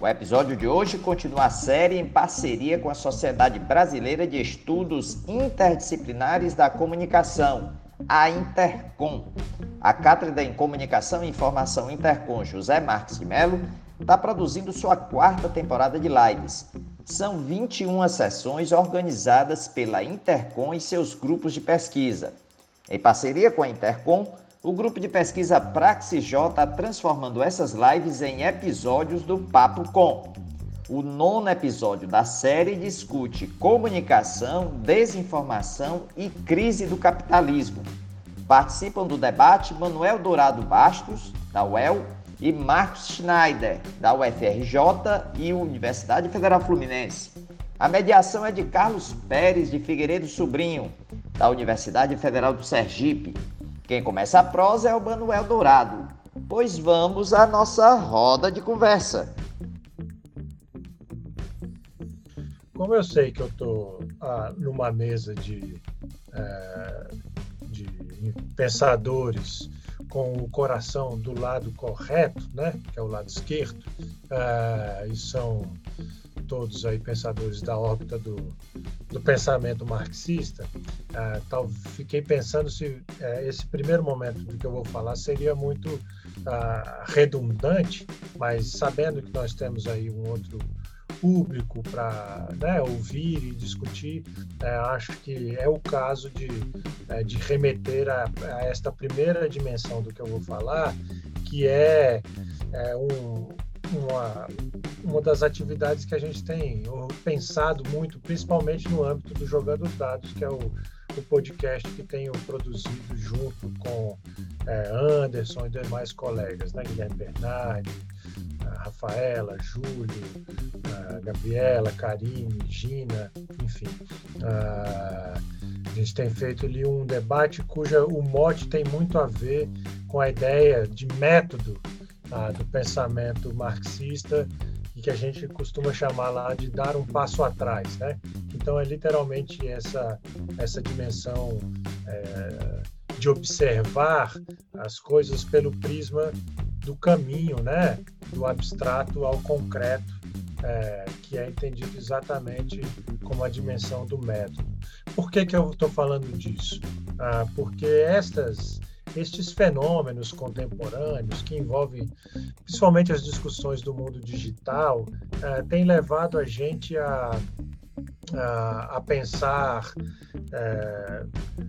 O episódio de hoje continua a série em parceria com a Sociedade Brasileira de Estudos Interdisciplinares da Comunicação, a Intercom. A Cátedra em Comunicação e Informação Intercom José Marques de Mello está produzindo sua quarta temporada de lives. São 21 sessões organizadas pela Intercom e seus grupos de pesquisa. Em parceria com a Intercom, o grupo de pesquisa Praxis J está transformando essas lives em episódios do Papo Com. O nono episódio da série discute comunicação, desinformação e crise do capitalismo. Participam do debate Manuel Dourado Bastos, da UEL, e Marcos Schneider, da UFRJ e Universidade Federal Fluminense. A mediação é de Carlos Pérez de Figueiredo Sobrinho, da Universidade Federal do Sergipe. Quem começa a prosa é o Manuel Dourado. Pois vamos à nossa roda de conversa. Como eu sei que eu estou ah, numa mesa de, é, de pensadores com o coração do lado correto, né, que é o lado esquerdo, é, e são todos aí pensadores da órbita do, do pensamento marxista, uh, tal, fiquei pensando se uh, esse primeiro momento do que eu vou falar seria muito uh, redundante, mas sabendo que nós temos aí um outro público para né, ouvir e discutir, acho que é o caso de, de remeter a, a, esta primeira dimensão do que eu vou falar, que é, é um, uma, uma das atividades que a gente tem pensado muito, principalmente no âmbito do Jogando Dados, que é o, o podcast que tenho produzido junto com é, Anderson e demais colegas, né? Guilherme Bernardi, Rafaela, Júlio, Gabriela, Karine, Gina, enfim. a gente tem feito ali um debate cuja o mote tem muito a ver com a ideia de método ah, do pensamento marxista e que a gente costuma chamar lá de dar um passo atrás, né? Então é literalmente essa essa dimensão é, de observar as coisas pelo prisma do caminho, né? Do abstrato ao concreto, é, que é entendido exatamente como a dimensão do método. Por que que eu estou falando disso? Ah, porque estas estes fenômenos contemporâneos que envolvem principalmente as discussões do mundo digital eh, têm levado a gente a, a, a pensar eh,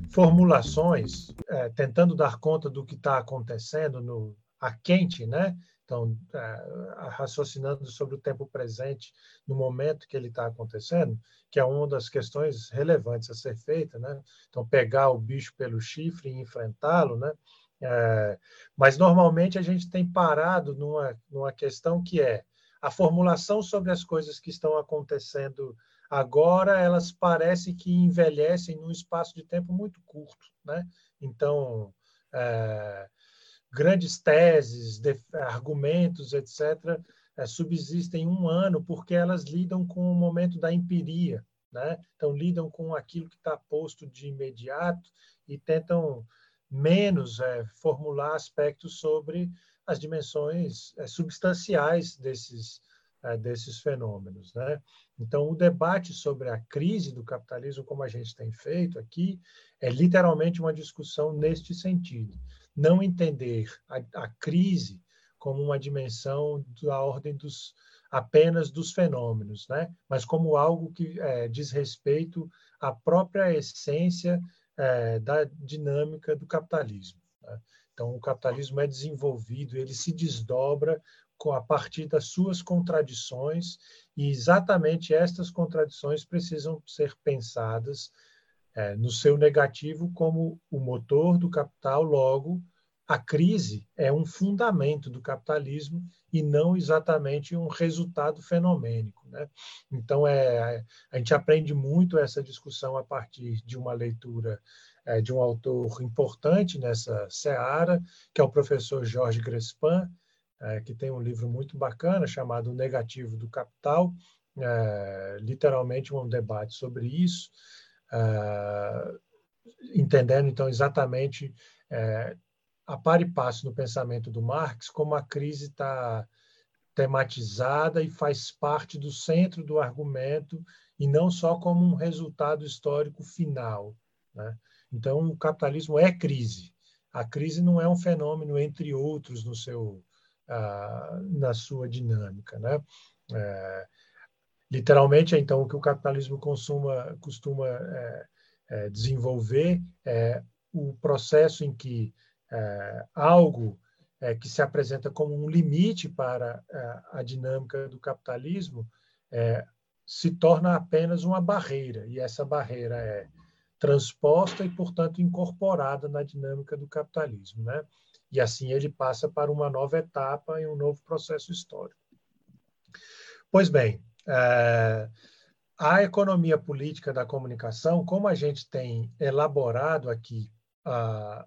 formulações eh, tentando dar conta do que está acontecendo no a quente, né? Então, raciocinando sobre o tempo presente no momento que ele está acontecendo, que é uma das questões relevantes a ser feita, né? Então, pegar o bicho pelo chifre e enfrentá-lo, né? É, mas normalmente a gente tem parado numa, numa questão que é a formulação sobre as coisas que estão acontecendo agora, elas parecem que envelhecem num espaço de tempo muito curto, né? Então, é, grandes teses, de, argumentos, etc., é, subsistem um ano porque elas lidam com o momento da empiria, né? Então, lidam com aquilo que está posto de imediato e tentam menos é, formular aspectos sobre as dimensões é, substanciais desses, desses fenômenos. Né? Então, o debate sobre a crise do capitalismo, como a gente tem feito aqui, é literalmente uma discussão neste sentido. Não entender a, a crise como uma dimensão da ordem dos apenas dos fenômenos, né? mas como algo que é, diz respeito à própria essência é, da dinâmica do capitalismo. Né? Então, o capitalismo é desenvolvido, ele se desdobra com, a partir das suas contradições, e exatamente estas contradições precisam ser pensadas é, no seu negativo como o motor do capital, logo a crise é um fundamento do capitalismo e não exatamente um resultado fenomênico. Né? Então, é, a gente aprende muito essa discussão a partir de uma leitura é, de um autor importante nessa seara, que é o professor Jorge Grespin, é, que tem um livro muito bacana chamado O Negativo do Capital, é, literalmente um debate sobre isso, entendendo então exatamente é, a par e passo no pensamento do Marx como a crise está tematizada e faz parte do centro do argumento e não só como um resultado histórico final. Né? Então, o capitalismo é crise. A crise não é um fenômeno entre outros no seu, ah, na sua dinâmica. Né? É, literalmente, então, o que o capitalismo consuma, costuma é, é, desenvolver é o processo em que é, algo é, que se apresenta como um limite para é, a dinâmica do capitalismo é, se torna apenas uma barreira, e essa barreira é transposta e, portanto, incorporada na dinâmica do capitalismo. Né? E assim ele passa para uma nova etapa e um novo processo histórico. Pois bem, é, a economia política da comunicação, como a gente tem elaborado aqui a,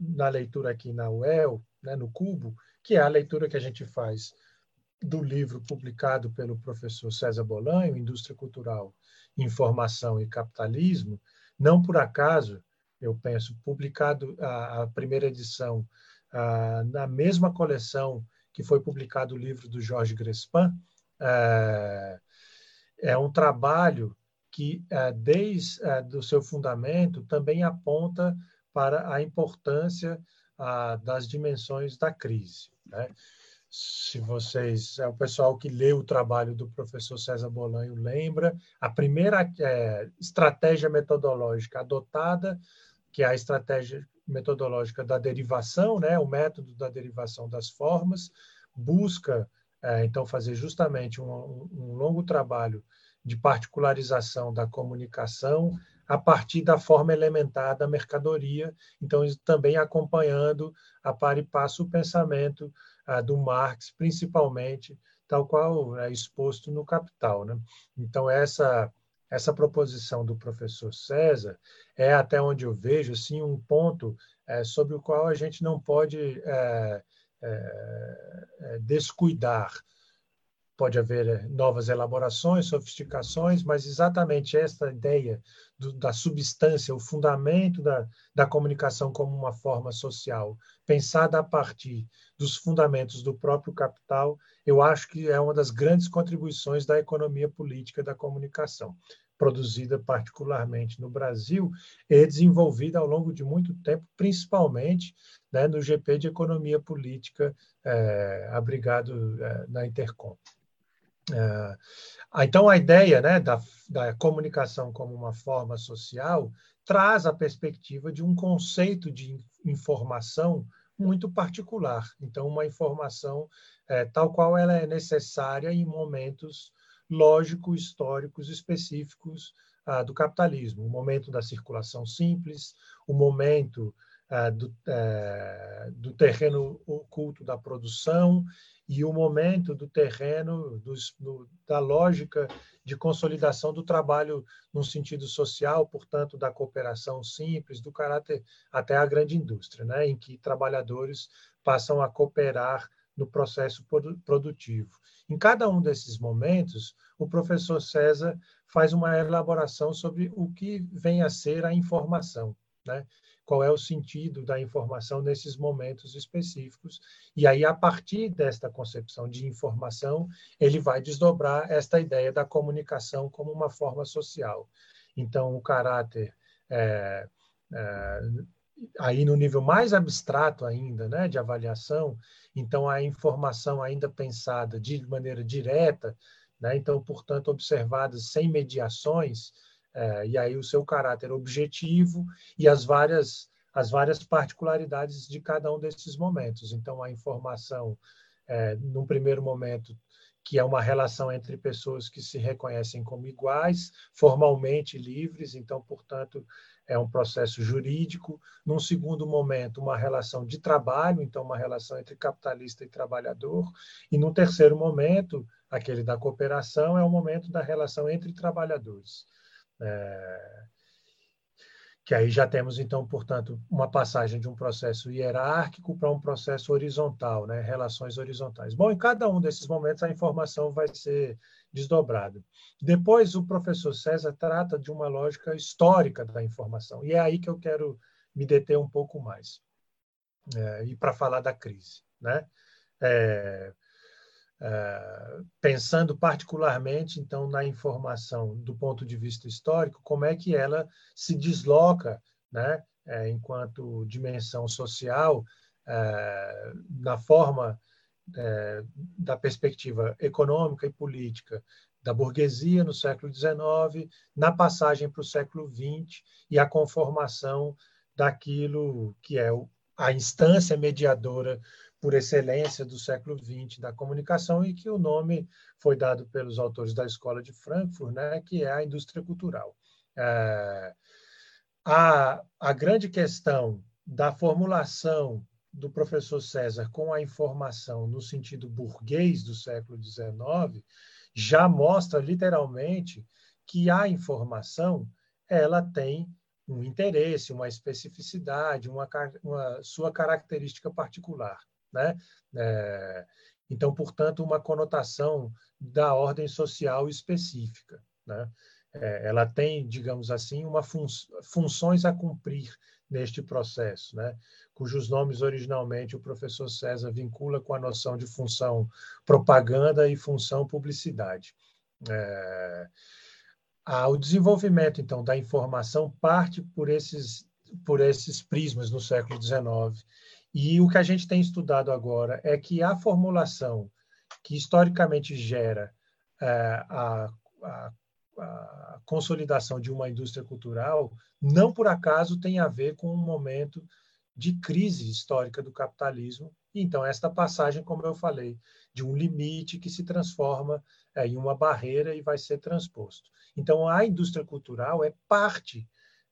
na leitura aqui na UEL, né, no Cubo, que é a leitura que a gente faz do livro publicado pelo professor César Bolanho, Indústria Cultural, Informação e Capitalismo, não por acaso, eu penso, publicado a, a primeira edição a, na mesma coleção que foi publicado o livro do Jorge Grespin, é, é um trabalho que, é, desde é, do seu fundamento, também aponta para a importância das dimensões da crise. Né? Se vocês, é o pessoal que lê o trabalho do professor César Bolanho lembra, a primeira é, estratégia metodológica adotada, que é a estratégia metodológica da derivação, né, o método da derivação das formas, busca é, então fazer justamente um, um longo trabalho de particularização da comunicação a partir da forma elementar da mercadoria, então também acompanhando a par e passo o pensamento ah, do Marx, principalmente, tal qual é exposto no Capital. Né? Então, essa, essa proposição do professor César é, até onde eu vejo, assim, um ponto é, sobre o qual a gente não pode é, é, descuidar, pode haver eh, novas elaborações, sofisticações, mas exatamente esta ideia do, da substância, o fundamento da, da comunicação como uma forma social, pensada a partir dos fundamentos do próprio capital, eu acho que é uma das grandes contribuições da economia política da comunicação, produzida particularmente no Brasil e desenvolvida ao longo de muito tempo, principalmente né, no GP de Economia Política, é, abrigado é, na Intercom. É, então, a ideia né, da, da comunicação como uma forma social traz a perspectiva de um conceito de informação muito particular. Então, uma informação tal qual ela é necessária em momentos lógicos, históricos específicos ah, do capitalismo. O momento da circulação simples, o momento ah, do, eh, do terreno oculto da produção e o momento do terreno do, da lógica de consolidação do trabalho no sentido social, portanto, da cooperação simples, do caráter até a grande indústria, né, em que trabalhadores passam a cooperar no processo produtivo. Em cada um desses momentos, o professor César faz uma elaboração sobre o que vem a ser a informação. Né? qual é o sentido da informação nesses momentos específicos. E aí, a partir desta concepção de informação, ele vai desdobrar esta ideia da comunicação como uma forma social. Então, o caráter. É, é, aí no nível mais abstrato ainda, né, de avaliação, então a informação ainda pensada de maneira direta, né, então, portanto, observada sem mediações, é, e aí o seu caráter objetivo e as várias, as várias particularidades de cada um desses momentos. Então, a informação é, num primeiro momento, que é uma relação entre pessoas que se reconhecem como iguais, formalmente livres, então, portanto, é um processo jurídico. Num segundo momento, uma relação de trabalho, então, uma relação entre capitalista e trabalhador. E num terceiro momento, aquele da cooperação, é o momento da relação entre trabalhadores. É, que aí já temos, então, portanto, uma passagem de um processo hierárquico para um processo horizontal, né? relações horizontais. Bom, em cada um desses momentos a informação vai ser desdobrada. Depois, o professor César trata de uma lógica histórica da informação, e é aí que eu quero me deter um pouco mais, é, e para falar da crise. Né? É, é, pensando particularmente então na informação do ponto de vista histórico, como é que ela se desloca, né, é, enquanto dimensão social, é, na forma da perspectiva econômica e política da burguesia no século XIX, na passagem para o século XX e a conformação daquilo que é a instância mediadora por excelência do século XX da comunicação e que o nome foi dado pelos autores da Escola de Frankfurt, né, que é a indústria cultural. É, a, a grande questão da formulação do professor César com a informação no sentido burguês do século XIX já mostra literalmente que a informação ela tem um interesse, uma especificidade, uma, uma sua característica particular. Né? É, então, portanto, uma conotação da ordem social específica. Né? É, ela tem, digamos assim, uma fun funções a cumprir neste processo, né? cujos nomes originalmente o professor César vincula com a noção de função propaganda e função publicidade. É, o desenvolvimento, então, da informação parte por esses, por esses prismas no século XIX e o que a gente tem estudado agora é que a formulação que historicamente gera é, a, a, a, consolidação de uma indústria cultural não por acaso tem a ver com um momento de crise histórica do capitalismo. Então, esta passagem, como eu falei, de um limite que se transforma é, em uma barreira e vai ser transposto. Então, a indústria cultural é parte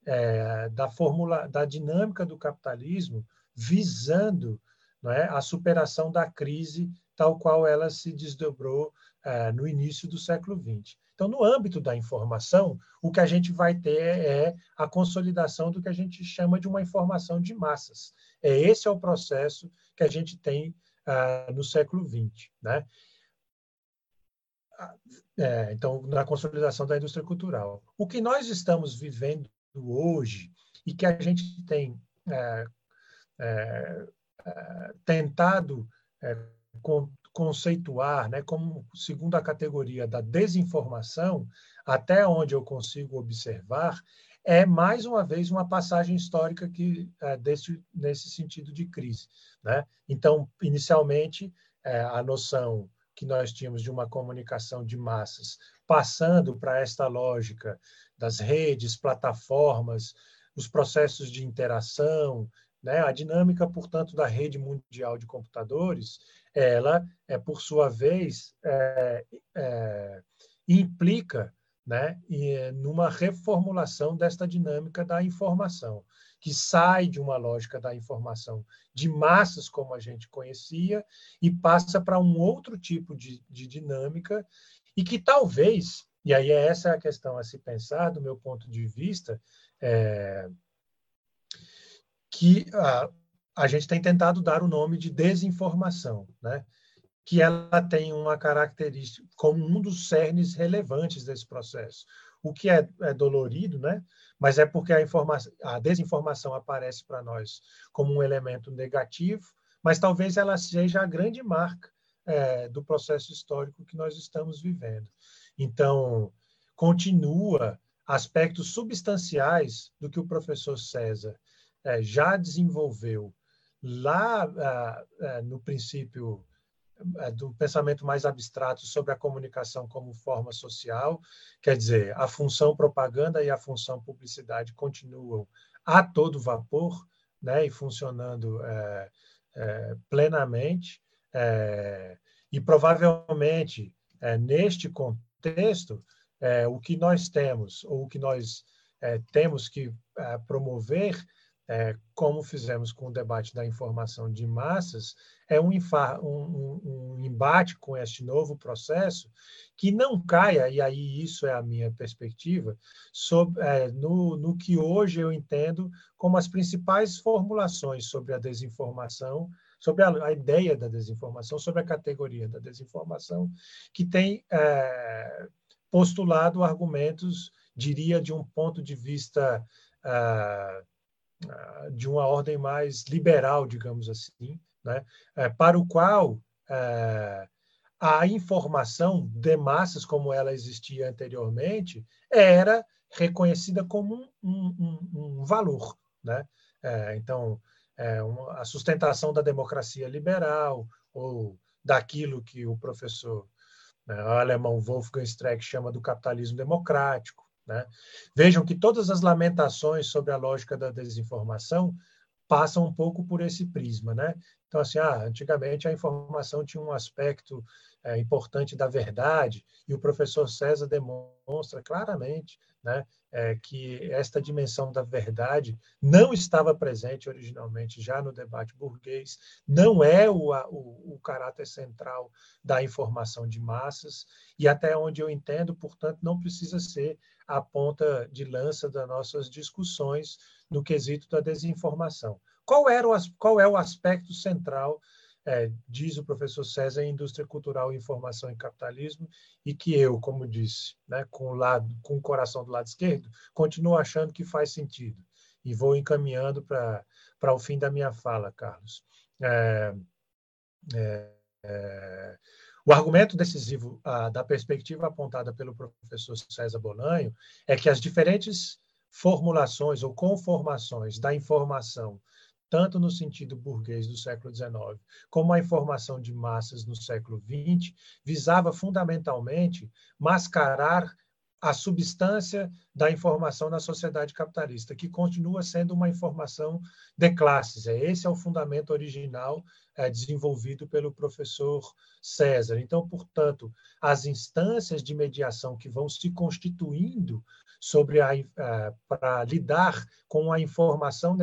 é, da fórmula, da dinâmica do capitalismo visando é, a superação da crise tal qual ela se desdobrou é, no início do século XX. Então, no âmbito da informação, o que a gente vai ter é a consolidação do que a gente chama de uma informação de massas. É esse é o processo que a gente tem uh, no século XX, né? É, então, na consolidação da indústria cultural. O que nós estamos vivendo hoje e que a gente tem é, é, é, tentado é, con, conceituar né, como segunda categoria da desinformação, até onde eu consigo observar, é mais uma vez uma passagem histórica que é, desse, nesse sentido de crise. Né? Então, inicialmente, é, a noção que nós tínhamos de uma comunicação de massas, passando para esta lógica das redes, plataformas, os processos de interação, né? A dinâmica, portanto, da rede mundial de computadores, ela, é, por sua vez, é, é, implica né, numa reformulação desta dinâmica da informação, que sai de uma lógica da informação de massas, como a gente conhecia, e passa para um outro tipo de, de dinâmica, e que talvez, e aí essa é a questão a se pensar, do meu ponto de vista, é, que a, a gente tem tentado dar o nome de desinformação, né? que ela tem uma característica como um dos cernes relevantes desse processo. O que é, é dolorido, né? mas é porque a, a desinformação aparece para nós como um elemento negativo, mas talvez ela seja a grande marca é, do processo histórico que nós estamos vivendo. Então, continua aspectos substanciais do que o professor César é, já desenvolveu lá ah, ah, no princípio é, do pensamento mais abstrato sobre a comunicação como forma social, quer dizer, a função propaganda e a função publicidade continuam a todo vapor, né, e funcionando é, é, plenamente. É, e provavelmente, é, neste contexto, é, o que nós temos, ou o que nós é, temos que é, promover, é, como fizemos com o debate da informação de massas, é um, um, um, embate com este novo processo que não caia, e aí isso é a minha perspectiva, sobre, é, no, no que hoje eu entendo como as principais formulações sobre a desinformação, sobre a, a ideia da desinformação, sobre a categoria da desinformação, que tem é, postulado argumentos, diria, de um ponto de vista. Ah, de uma ordem mais liberal, digamos assim, né? É, para o qual é, a informação de massas, como ela existia anteriormente, era reconhecida como um, um, um valor. Né? É, então, a sustentação da democracia liberal, ou daquilo que o professor né, alemão Wolfgang Streeck chama do capitalismo democrático. Né? Vejam que todas as lamentações sobre a lógica da desinformação passam um pouco por esse prisma, né? Então, assim, ah, antigamente a informação tinha um aspecto é, importante da verdade, e o professor César demonstra claramente né, é, que esta dimensão da verdade não estava presente originalmente já no debate burguês, não é o, o, o caráter central da informação de massas, e até onde eu entendo, portanto, não precisa ser a ponta de lança das nossas discussões no quesito da desinformação. Qual, era o, qual é o aspecto central, é, diz o professor César, em indústria cultural, informação e capitalismo, e que eu, como disse, né, com, o lado, com o coração do lado esquerdo, continuo achando que faz sentido. E vou encaminhando para o fim da minha fala, Carlos. É, é, é, o argumento decisivo ah, da perspectiva apontada pelo professor César Bolanho é que as diferentes formulações ou conformações da informação tanto no sentido burguês do século XIX, como a informação de massas no século XX, visava fundamentalmente mascarar a substância da informação na sociedade capitalista, que continua sendo uma informação de classes. É esse é o fundamento original é, desenvolvido pelo professor César. Então, portanto, as instâncias de mediação que vão se constituindo sobre a, é, para lidar com a informação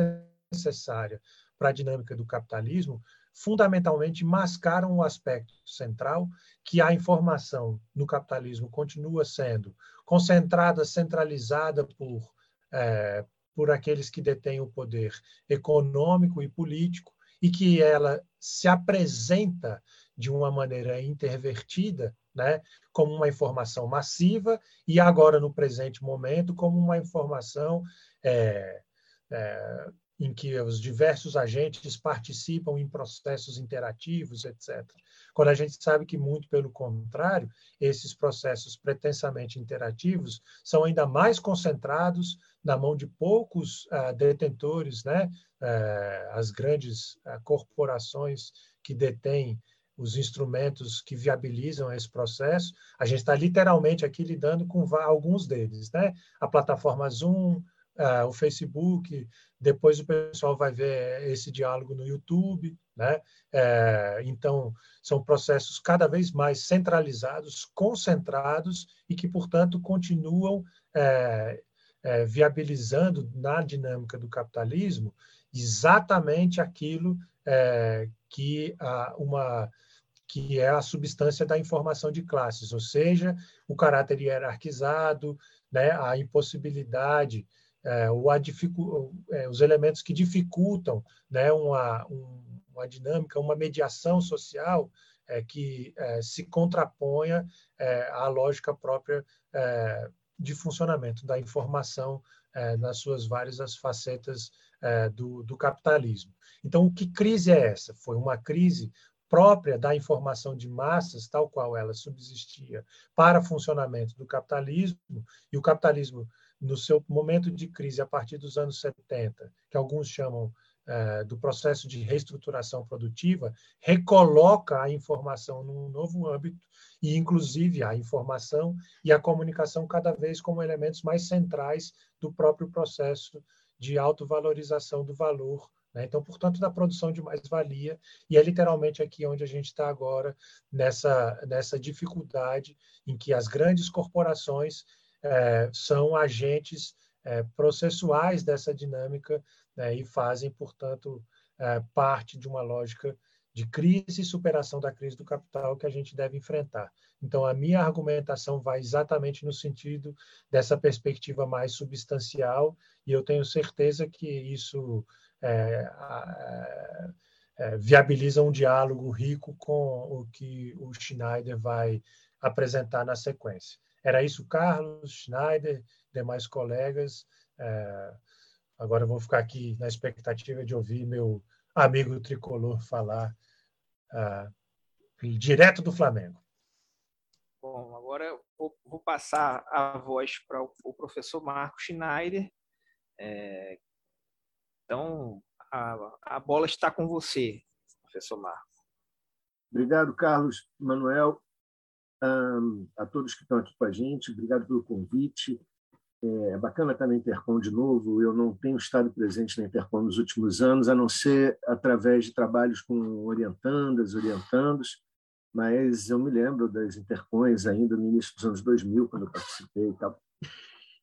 necessária para a dinâmica do capitalismo, fundamentalmente mascaram o aspecto central que a informação no capitalismo continua sendo concentrada, centralizada por, é, por aqueles que detêm o poder econômico e político e que ela se apresenta de uma maneira intervertida, né, como uma informação massiva e agora no presente momento como uma informação é, é, em que os diversos agentes participam em processos interativos, etc. Quando a gente sabe que, muito pelo contrário, esses processos pretensamente interativos são ainda mais concentrados na mão de poucos uh, detentores, né? Uh, as grandes uh, corporações que detêm os instrumentos que viabilizam esse processo. A gente está literalmente aqui lidando com alguns deles, né? A plataforma Zoom, uh, o Facebook, depois o pessoal vai ver esse diálogo no YouTube, né? É, então, são processos cada vez mais centralizados, concentrados e que, portanto, continuam é, é, viabilizando na dinâmica do capitalismo exatamente aquilo que a, uma que é a substância da informação de classes, ou seja, o caráter hierarquizado, né, a impossibilidade é, dificu é, os elementos que dificultam né, uma, um, uma dinâmica, uma mediação social é, que é, se contraponha à lógica própria de funcionamento da informação nas suas várias facetas do, do capitalismo. Então, que crise é essa? Foi uma crise própria da informação de massas, tal qual ela subsistia para funcionamento do capitalismo, e o capitalismo no seu momento de crise a partir dos anos 70, que alguns chamam é, do processo de reestruturação produtiva, recoloca a informação num novo âmbito e, inclusive, a informação e a comunicação cada vez como elementos mais centrais do próprio processo de autovalorização do valor Né? Então, portanto, da produção de mais-valia, e é literalmente aqui onde a gente está agora, nessa, nessa dificuldade em que as grandes corporações é, são agentes é, processuais dessa dinâmica né, e fazem, portanto, é, parte de uma lógica de crise e superação da crise do capital que a gente deve enfrentar. Então, a minha argumentação vai exatamente no sentido dessa perspectiva mais substancial, e eu tenho certeza que isso é, é, viabiliza um diálogo rico com o que o Schneider vai apresentar na sequência. Era isso, Carlos, Schneider, demais colegas. É, agora eu vou ficar aqui na expectativa de ouvir meu amigo tricolor falar uh, direto do Flamengo. Bom, agora eu vou, vou passar a voz para o, o professor Marco Schneider. É, então, a, a bola está com você, professor Marco. Obrigado, Carlos, Manuel, a todos que estão aqui com a gente. Obrigado pelo convite. É bacana estar na Intercom de novo. Eu não tenho estado presente na Intercom nos últimos anos, a não ser através de trabalhos com orientandas, orientandos, mas eu me lembro das Intercons ainda no início dos anos 2000, quando eu participei e tal.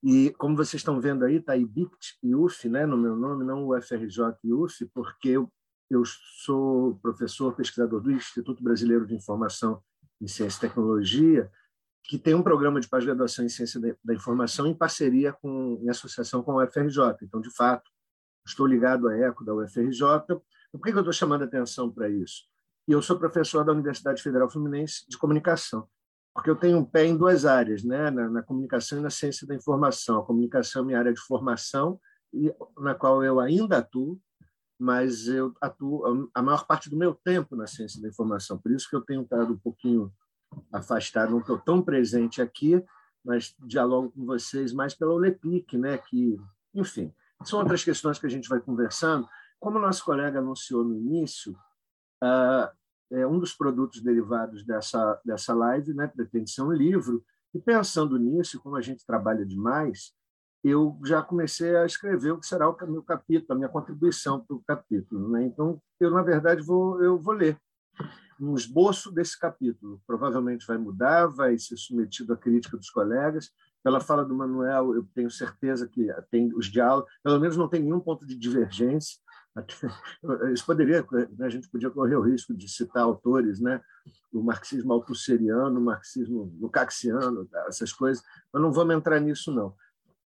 E como vocês estão vendo aí, está IBICT e UF, né, no meu nome, não o FRJ e UF, porque eu, eu sou professor pesquisador do Instituto Brasileiro de Informação em Ciência e Tecnologia, que tem um programa de pós-graduação em ciência da informação em parceria com, em associação com a UFRJ. Então, de fato, estou ligado à ECO da UFRJ. Por que eu estou chamando a atenção para isso? E eu sou professor da Universidade Federal Fluminense de Comunicação, porque eu tenho um pé em duas áreas, né? na, na comunicação e na ciência da informação. A comunicação é minha área de formação, e, na qual eu ainda atuo, mas eu atuo a maior parte do meu tempo na ciência da informação. Por isso que eu tenho estado um pouquinho afastado, não estou tão presente aqui, mas dialogo com vocês mais pela OLEPIC, né? que, enfim, são outras questões que a gente vai conversando. Como o nosso colega anunciou no início, uh, é um dos produtos derivados dessa, dessa live né? pretende ser um livro, e pensando nisso, como a gente trabalha demais, eu já comecei a escrever o que será o meu capítulo, a minha contribuição para o capítulo. Né? Então, eu, na verdade, vou, eu vou ler um esboço desse capítulo. Provavelmente vai mudar, vai ser submetido à crítica dos colegas. Pela fala do Manuel, eu tenho certeza que tem os diálogos, pelo menos não tem nenhum ponto de divergência. Isso poderia, a gente podia correr o risco de citar autores, né? o marxismo altusseriano, o marxismo lucaxiano, essas coisas, mas não vamos entrar nisso, não.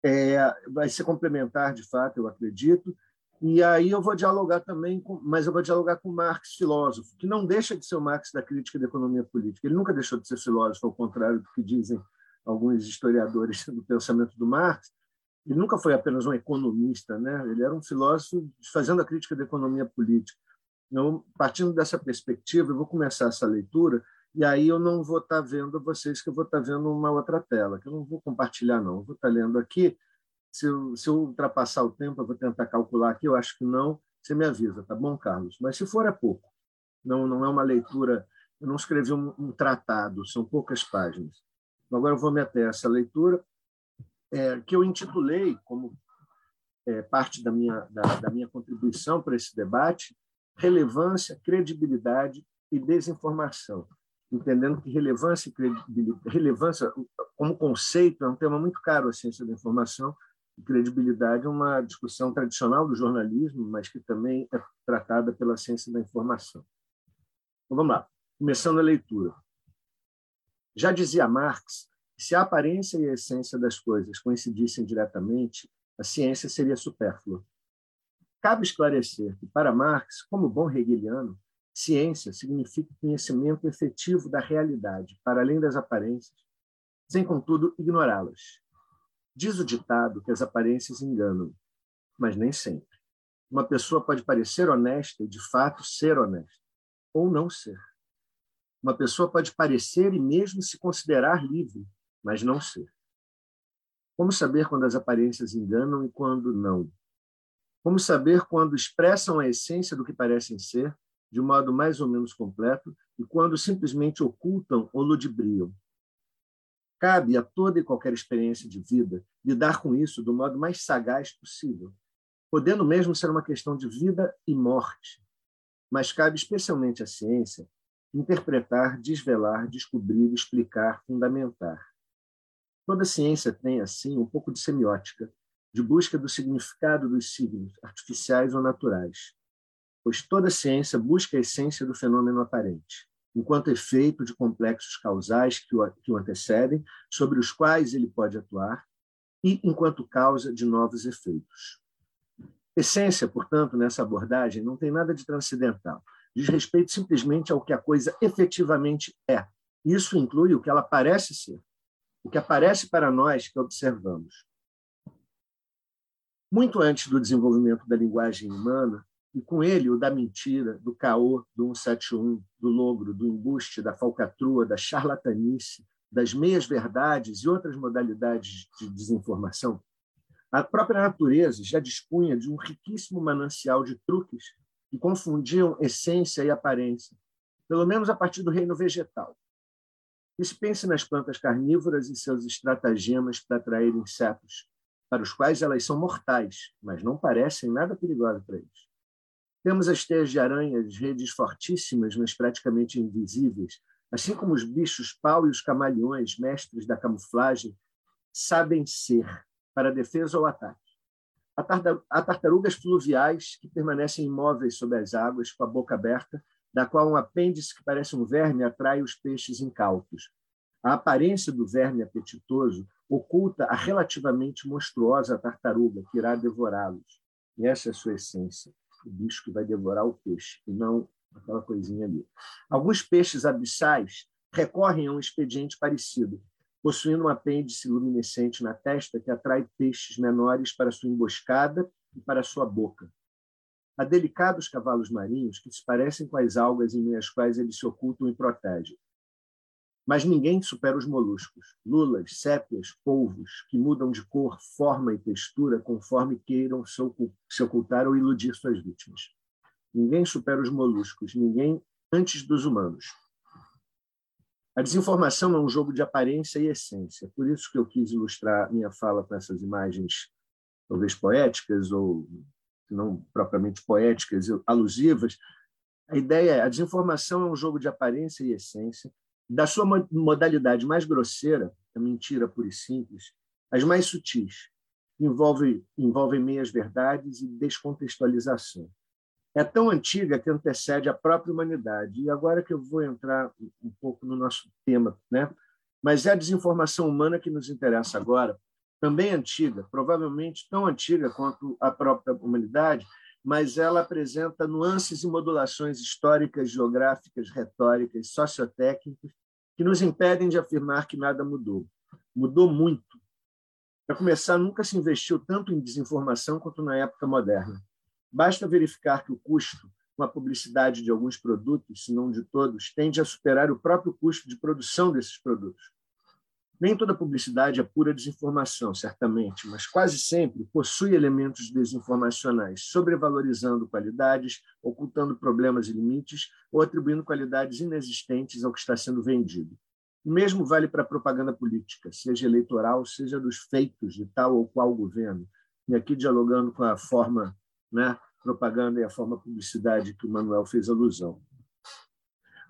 É, vai ser complementar, de fato, eu acredito, e aí eu vou dialogar também, com, mas eu vou dialogar com Marx, filósofo, que não deixa de ser o Marx da crítica da economia política. Ele nunca deixou de ser filósofo, ao contrário do que dizem alguns historiadores do pensamento do Marx. Ele nunca foi apenas um economista, né? Ele era um filósofo fazendo a crítica da economia política. Então, partindo dessa perspectiva, eu vou começar essa leitura e aí eu não vou estar vendo vocês, que eu vou estar vendo uma outra tela, que eu não vou compartilhar, não. Eu vou estar lendo aqui se eu, se eu ultrapassar o tempo, eu vou tentar calcular aqui. Eu acho que não. Você me avisa, tá bom, Carlos? Mas se for, é pouco. Não, não é uma leitura. Eu não escrevi um, um tratado, são poucas páginas. Agora eu vou me até essa leitura, é, que eu intitulei como é, parte da minha, da, da minha contribuição para esse debate, relevância, credibilidade e desinformação entendendo que relevância e relevância como conceito é um tema muito caro à ciência da informação credibilidade é uma discussão tradicional do jornalismo, mas que também é tratada pela ciência da informação. Então, vamos lá, começando a leitura. Já dizia Marx que se a aparência e a essência das coisas coincidissem diretamente, a ciência seria supérflua. Cabe esclarecer que, para Marx, como bom hegeliano, ciência significa conhecimento efetivo da realidade, para além das aparências, sem, contudo, ignorá-las Diz o ditado que as aparências enganam, mas nem sempre. Uma pessoa pode parecer honesta e, de fato, ser honesta, ou não ser. Uma pessoa pode parecer e mesmo se considerar livre, mas não ser. Como saber quando as aparências enganam e quando não? Como saber quando expressam a essência do que parecem ser, de modo mais ou menos completo, e quando simplesmente ocultam ou ludibriam? Cabe a toda e qualquer experiência de vida lidar com isso do modo mais sagaz possível, podendo mesmo ser uma questão de vida e morte. Mas cabe especialmente à ciência interpretar, desvelar, descobrir, explicar, fundamentar. Toda ciência tem, assim, um pouco de semiótica, de busca do significado dos signos, artificiais ou naturais, pois toda ciência busca a essência do fenômeno aparente, enquanto efeito de complexos causais que o, que o antecedem, sobre os quais ele pode atuar, e enquanto causa de novos efeitos. Essência, portanto, nessa abordagem não tem nada de transcendental. Diz respeito simplesmente ao que a coisa efetivamente é. Isso inclui o que ela parece ser, o que aparece para nós que observamos. Muito antes do desenvolvimento da linguagem humana, e com ele o da mentira, do caô, do 171, do logro, do embuste, da falcatrua, da charlatanice, das meias-verdades e outras modalidades de desinformação, a própria natureza já dispunha de um riquíssimo manancial de truques que confundiam essência e aparência, pelo menos a partir do reino vegetal. E se pense nas plantas carnívoras e seus estratagemas para atrair insetos, para os quais elas são mortais, mas não parecem nada perigosas para eles. Temos as teias de aranhas, redes fortíssimas, mas praticamente invisíveis, assim como os bichos pau e os camaleões, mestres da camuflagem, sabem ser para defesa ou ataque. Há tartarugas fluviais que permanecem imóveis sob as águas, com a boca aberta, da qual um apêndice que parece um verme atrai os peixes incautos. A aparência do verme apetitoso oculta a relativamente monstruosa tartaruga que irá devorá-los. E essa é a sua essência, o bicho que vai devorar o peixe, e não aquela coisinha ali. Alguns peixes abissais recorrem a um expediente parecido, possuindo um apêndice luminescente na testa que atrai peixes menores para sua emboscada e para sua boca. Há delicados cavalos marinhos que se parecem com as algas em meio às quais eles se ocultam e protegem. Mas ninguém supera os moluscos, lulas, sépias, polvos, que mudam de cor, forma e textura conforme queiram se ocultar ou iludir suas vítimas. Ninguém supera os moluscos, ninguém antes dos humanos. A desinformação é um jogo de aparência e essência. Por isso que eu quis ilustrar minha fala com essas imagens, talvez poéticas ou não propriamente poéticas, alusivas. A ideia é a desinformação é um jogo de aparência e essência. Da sua modalidade mais grosseira, a mentira pura e simples, as mais sutis, envolvem envolve meias verdades e descontextualização é tão antiga que antecede a própria humanidade. E agora que eu vou entrar um pouco no nosso tema, né? Mas é a desinformação humana que nos interessa agora, também antiga, provavelmente tão antiga quanto a própria humanidade, mas ela apresenta nuances e modulações históricas, geográficas, retóricas, sociotécnicas que nos impedem de afirmar que nada mudou. Mudou muito. Para começar, nunca se investiu tanto em desinformação quanto na época moderna. Basta verificar que o custo com a publicidade de alguns produtos, se não de todos, tende a superar o próprio custo de produção desses produtos. Nem toda publicidade é pura desinformação, certamente, mas quase sempre possui elementos desinformacionais, sobrevalorizando qualidades, ocultando problemas e limites ou atribuindo qualidades inexistentes ao que está sendo vendido. O mesmo vale para a propaganda política, seja eleitoral, seja dos feitos de tal ou qual governo. E aqui dialogando com a forma né, propaganda e a forma publicidade que o Manuel fez alusão.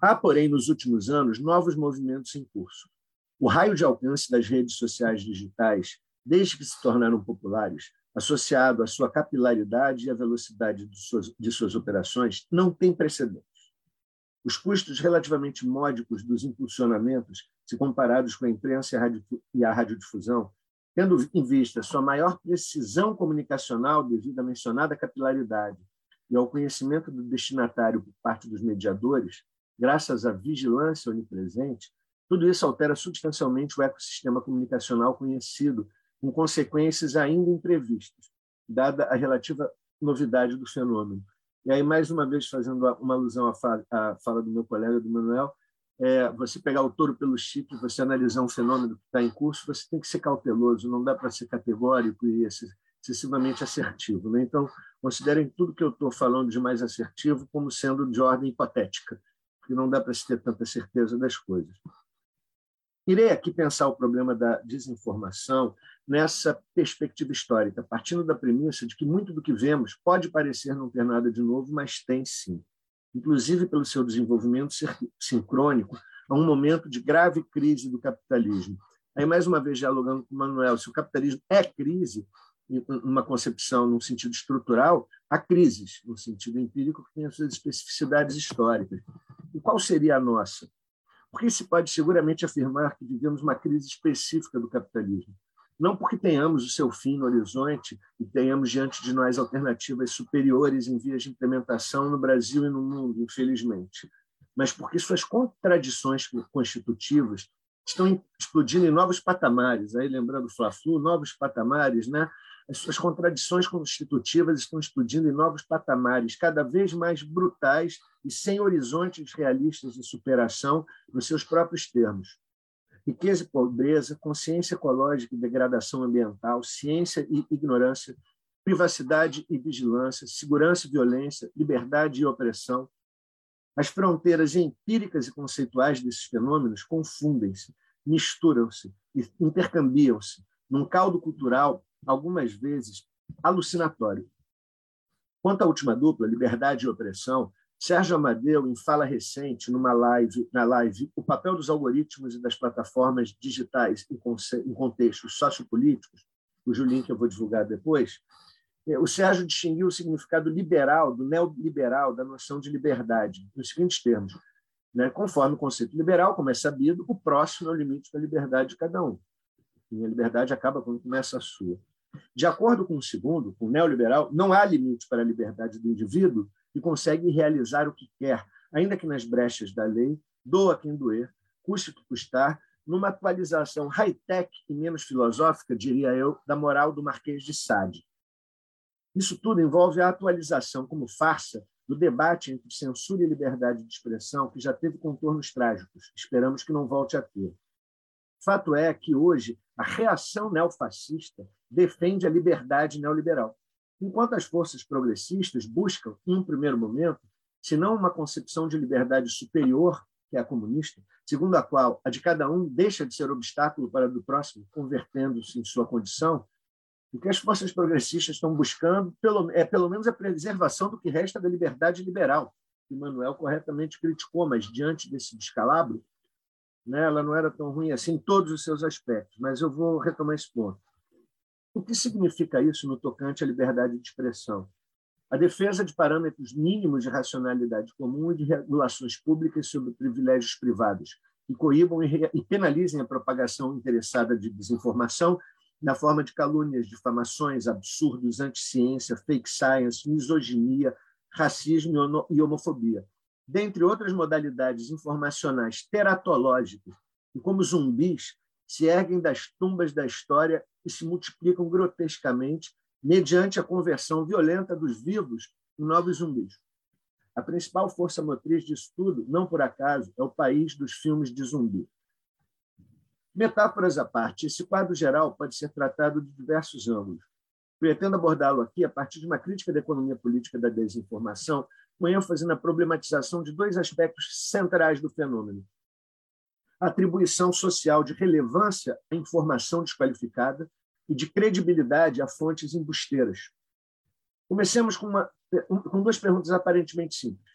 Há, porém, nos últimos anos, novos movimentos em curso. O raio de alcance das redes sociais digitais, desde que se tornaram populares, associado à sua capilaridade e à velocidade de suas, de suas operações, não tem precedentes. Os custos relativamente módicos dos impulsionamentos, se comparados com a imprensa e a radiodifusão, tendo em vista sua maior precisão comunicacional devido à mencionada capilaridade e ao conhecimento do destinatário por parte dos mediadores, graças à vigilância onipresente, tudo isso altera substancialmente o ecossistema comunicacional conhecido, com consequências ainda imprevistas, dada a relativa novidade do fenômeno. E aí, mais uma vez, fazendo uma alusão à fala do meu colega, do Manuel, é, você pegar o touro pelo chifre, você analisar um fenômeno que está em curso, você tem que ser cauteloso, não dá para ser categórico e excessivamente assertivo. Né? Então, considerem tudo que eu estou falando de mais assertivo como sendo de ordem hipotética, porque não dá para se ter tanta certeza das coisas. Irei aqui pensar o problema da desinformação nessa perspectiva histórica, partindo da premissa de que muito do que vemos pode parecer não ter nada de novo, mas tem sim. Inclusive pelo seu desenvolvimento sincrônico a um momento de grave crise do capitalismo. Aí, mais uma vez, dialogando com o Manuel, se o capitalismo é crise, uma concepção num sentido estrutural, há crises, no sentido empírico, que tem as suas especificidades históricas. E qual seria a nossa? Porque se pode seguramente afirmar que vivemos uma crise específica do capitalismo. Não porque tenhamos o seu fim no horizonte e tenhamos diante de nós alternativas superiores em vias de implementação no Brasil e no mundo, infelizmente, mas porque suas contradições constitutivas estão explodindo em novos patamares. Aí, lembrando Fla-Flu, novos patamares, né? As suas contradições constitutivas estão explodindo em novos patamares, cada vez mais brutais e sem horizontes realistas de superação nos seus próprios termos. Riqueza e pobreza, consciência ecológica e degradação ambiental, ciência e ignorância, privacidade e vigilância, segurança e violência, liberdade e opressão. As fronteiras empíricas e conceituais desses fenômenos confundem-se, misturam-se intercambiam-se num caldo cultural algumas vezes alucinatório. Quanto à última dupla, liberdade e opressão, Sérgio Amadeu, em fala recente, numa live, na live O papel dos algoritmos e das plataformas digitais em contextos sociopolíticos, cujo link eu vou divulgar depois, é, o Sérgio distinguiu o significado liberal, do neoliberal, da noção de liberdade, nos seguintes termos. Né? Conforme o conceito liberal, como é sabido, o próximo é o limite da liberdade de cada um. E a liberdade acaba quando começa a sua. De acordo com o segundo, com o neoliberal, não há limite para a liberdade do indivíduo que consegue realizar o que quer, ainda que nas brechas da lei, doa quem doer, custe que custar, numa atualização high-tech e menos filosófica, diria eu, da moral do Marquês de Sade. Isso tudo envolve a atualização como farsa do debate entre censura e liberdade de expressão, que já teve contornos trágicos. Esperamos que não volte a ter. Fato é que hoje a reação neofascista defende a liberdade neoliberal, enquanto as forças progressistas buscam, em um primeiro momento, se não uma concepção de liberdade superior, que é a comunista, segundo a qual a de cada um deixa de ser obstáculo para a do próximo, convertendo-se em sua condição, o que as forças progressistas estão buscando pelo, é pelo menos a preservação do que resta da liberdade liberal, que Manuel corretamente criticou, mas diante desse descalabro, né, ela não era tão ruim assim em todos os seus aspectos, mas eu vou retomar esse ponto. O que significa isso no tocante à liberdade de expressão? A defesa de parâmetros mínimos de racionalidade comum e de regulações públicas sobre privilégios privados, que coíbam e penalizem a propagação interessada de desinformação na forma de calúnias, difamações, absurdos, anticiência, fake science, misoginia, racismo e homofobia, dentre outras modalidades informacionais teratológicas, e como zumbis se erguem das tumbas da história e se multiplicam grotescamente mediante a conversão violenta dos vivos em novos zumbis. A principal força motriz disso tudo, não por acaso, é o país dos filmes de zumbi. Metáforas à parte, esse quadro geral pode ser tratado de diversos ângulos. Pretendo abordá-lo aqui a partir de uma crítica da economia política da desinformação, com ênfase na problematização de dois aspectos centrais do fenômeno: atribuição social de relevância à informação desqualificada e de credibilidade a fontes embusteiras. Comecemos com, uma, com duas perguntas aparentemente simples.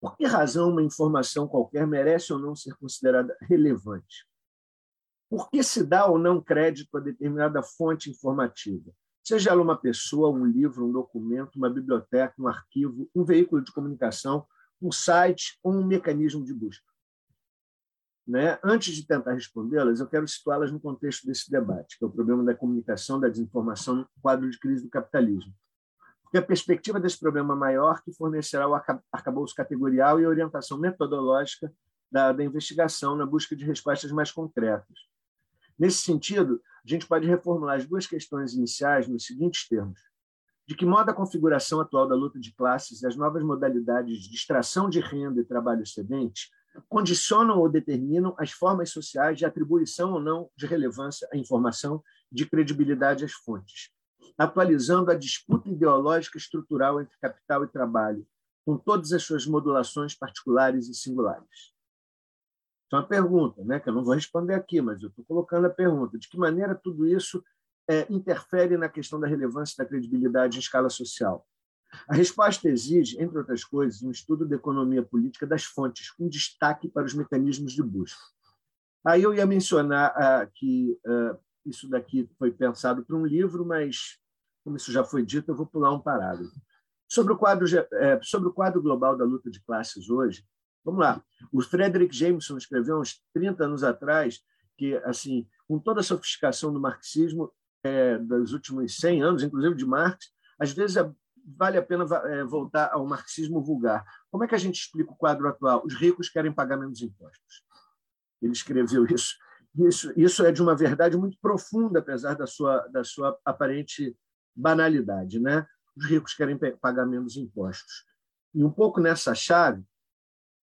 Por que razão uma informação qualquer merece ou não ser considerada relevante? Por que se dá ou não crédito a determinada fonte informativa? Seja ela uma pessoa, um livro, um documento, uma biblioteca, um arquivo, um veículo de comunicação, um site ou um mecanismo de busca. Né? Antes de tentar respondê-las, eu quero situá-las no contexto desse debate, que é o problema da comunicação, da desinformação no quadro de crise do capitalismo. Porque a perspectiva desse problema maior que fornecerá o arcabouço categorial e a orientação metodológica da, da investigação na busca de respostas mais concretas. Nesse sentido, a gente pode reformular as duas questões iniciais nos seguintes termos. De que modo a configuração atual da luta de classes e as novas modalidades de extração de renda e trabalho excedente condicionam ou determinam as formas sociais de atribuição ou não de relevância à informação, de credibilidade às fontes, atualizando a disputa ideológica estrutural entre capital e trabalho, com todas as suas modulações particulares e singulares. Então, a pergunta, né, que eu não vou responder aqui, mas eu estou colocando a pergunta: de que maneira tudo isso é, interfere na questão da relevância da credibilidade em escala social? A resposta exige, entre outras coisas, um estudo da economia política das fontes, com destaque para os mecanismos de busca. Aí eu ia mencionar ah, que ah, isso daqui foi pensado para um livro, mas, como isso já foi dito, eu vou pular um parágrafo. Sobre o quadro, é, sobre o quadro global da luta de classes hoje, vamos lá. O Frederick Jameson escreveu uns 30 anos atrás que, assim, com toda a sofisticação do marxismo é, dos últimos 100 anos, inclusive de Marx, às vezes é, vale a pena é, voltar ao marxismo vulgar. Como é que a gente explica o quadro atual? Os ricos querem pagar menos impostos. Ele escreveu isso. Isso, isso é de uma verdade muito profunda, apesar da sua, da sua aparente banalidade. Né? Os ricos querem pagar menos impostos. E um pouco nessa chave,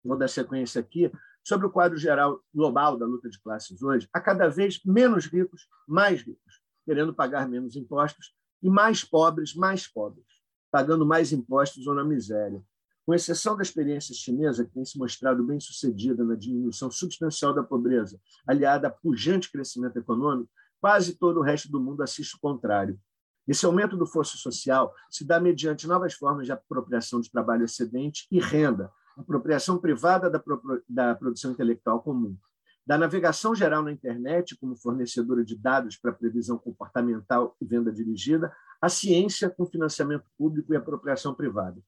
vou dar sequência aqui, sobre o quadro geral global da luta de classes hoje, há cada vez menos ricos, mais ricos, querendo pagar menos impostos, e mais pobres, mais pobres, pagando mais impostos ou na miséria. Com exceção da experiência chinesa, que tem se mostrado bem sucedida na diminuição substancial da pobreza, aliada a pujante crescimento econômico, quase todo o resto do mundo assiste o contrário. Esse aumento do fosso social se dá mediante novas formas de apropriação de trabalho excedente e renda, apropriação privada da, da produção intelectual comum, da navegação geral na internet como fornecedora de dados para previsão comportamental e venda dirigida, a ciência com financiamento público e apropriação privada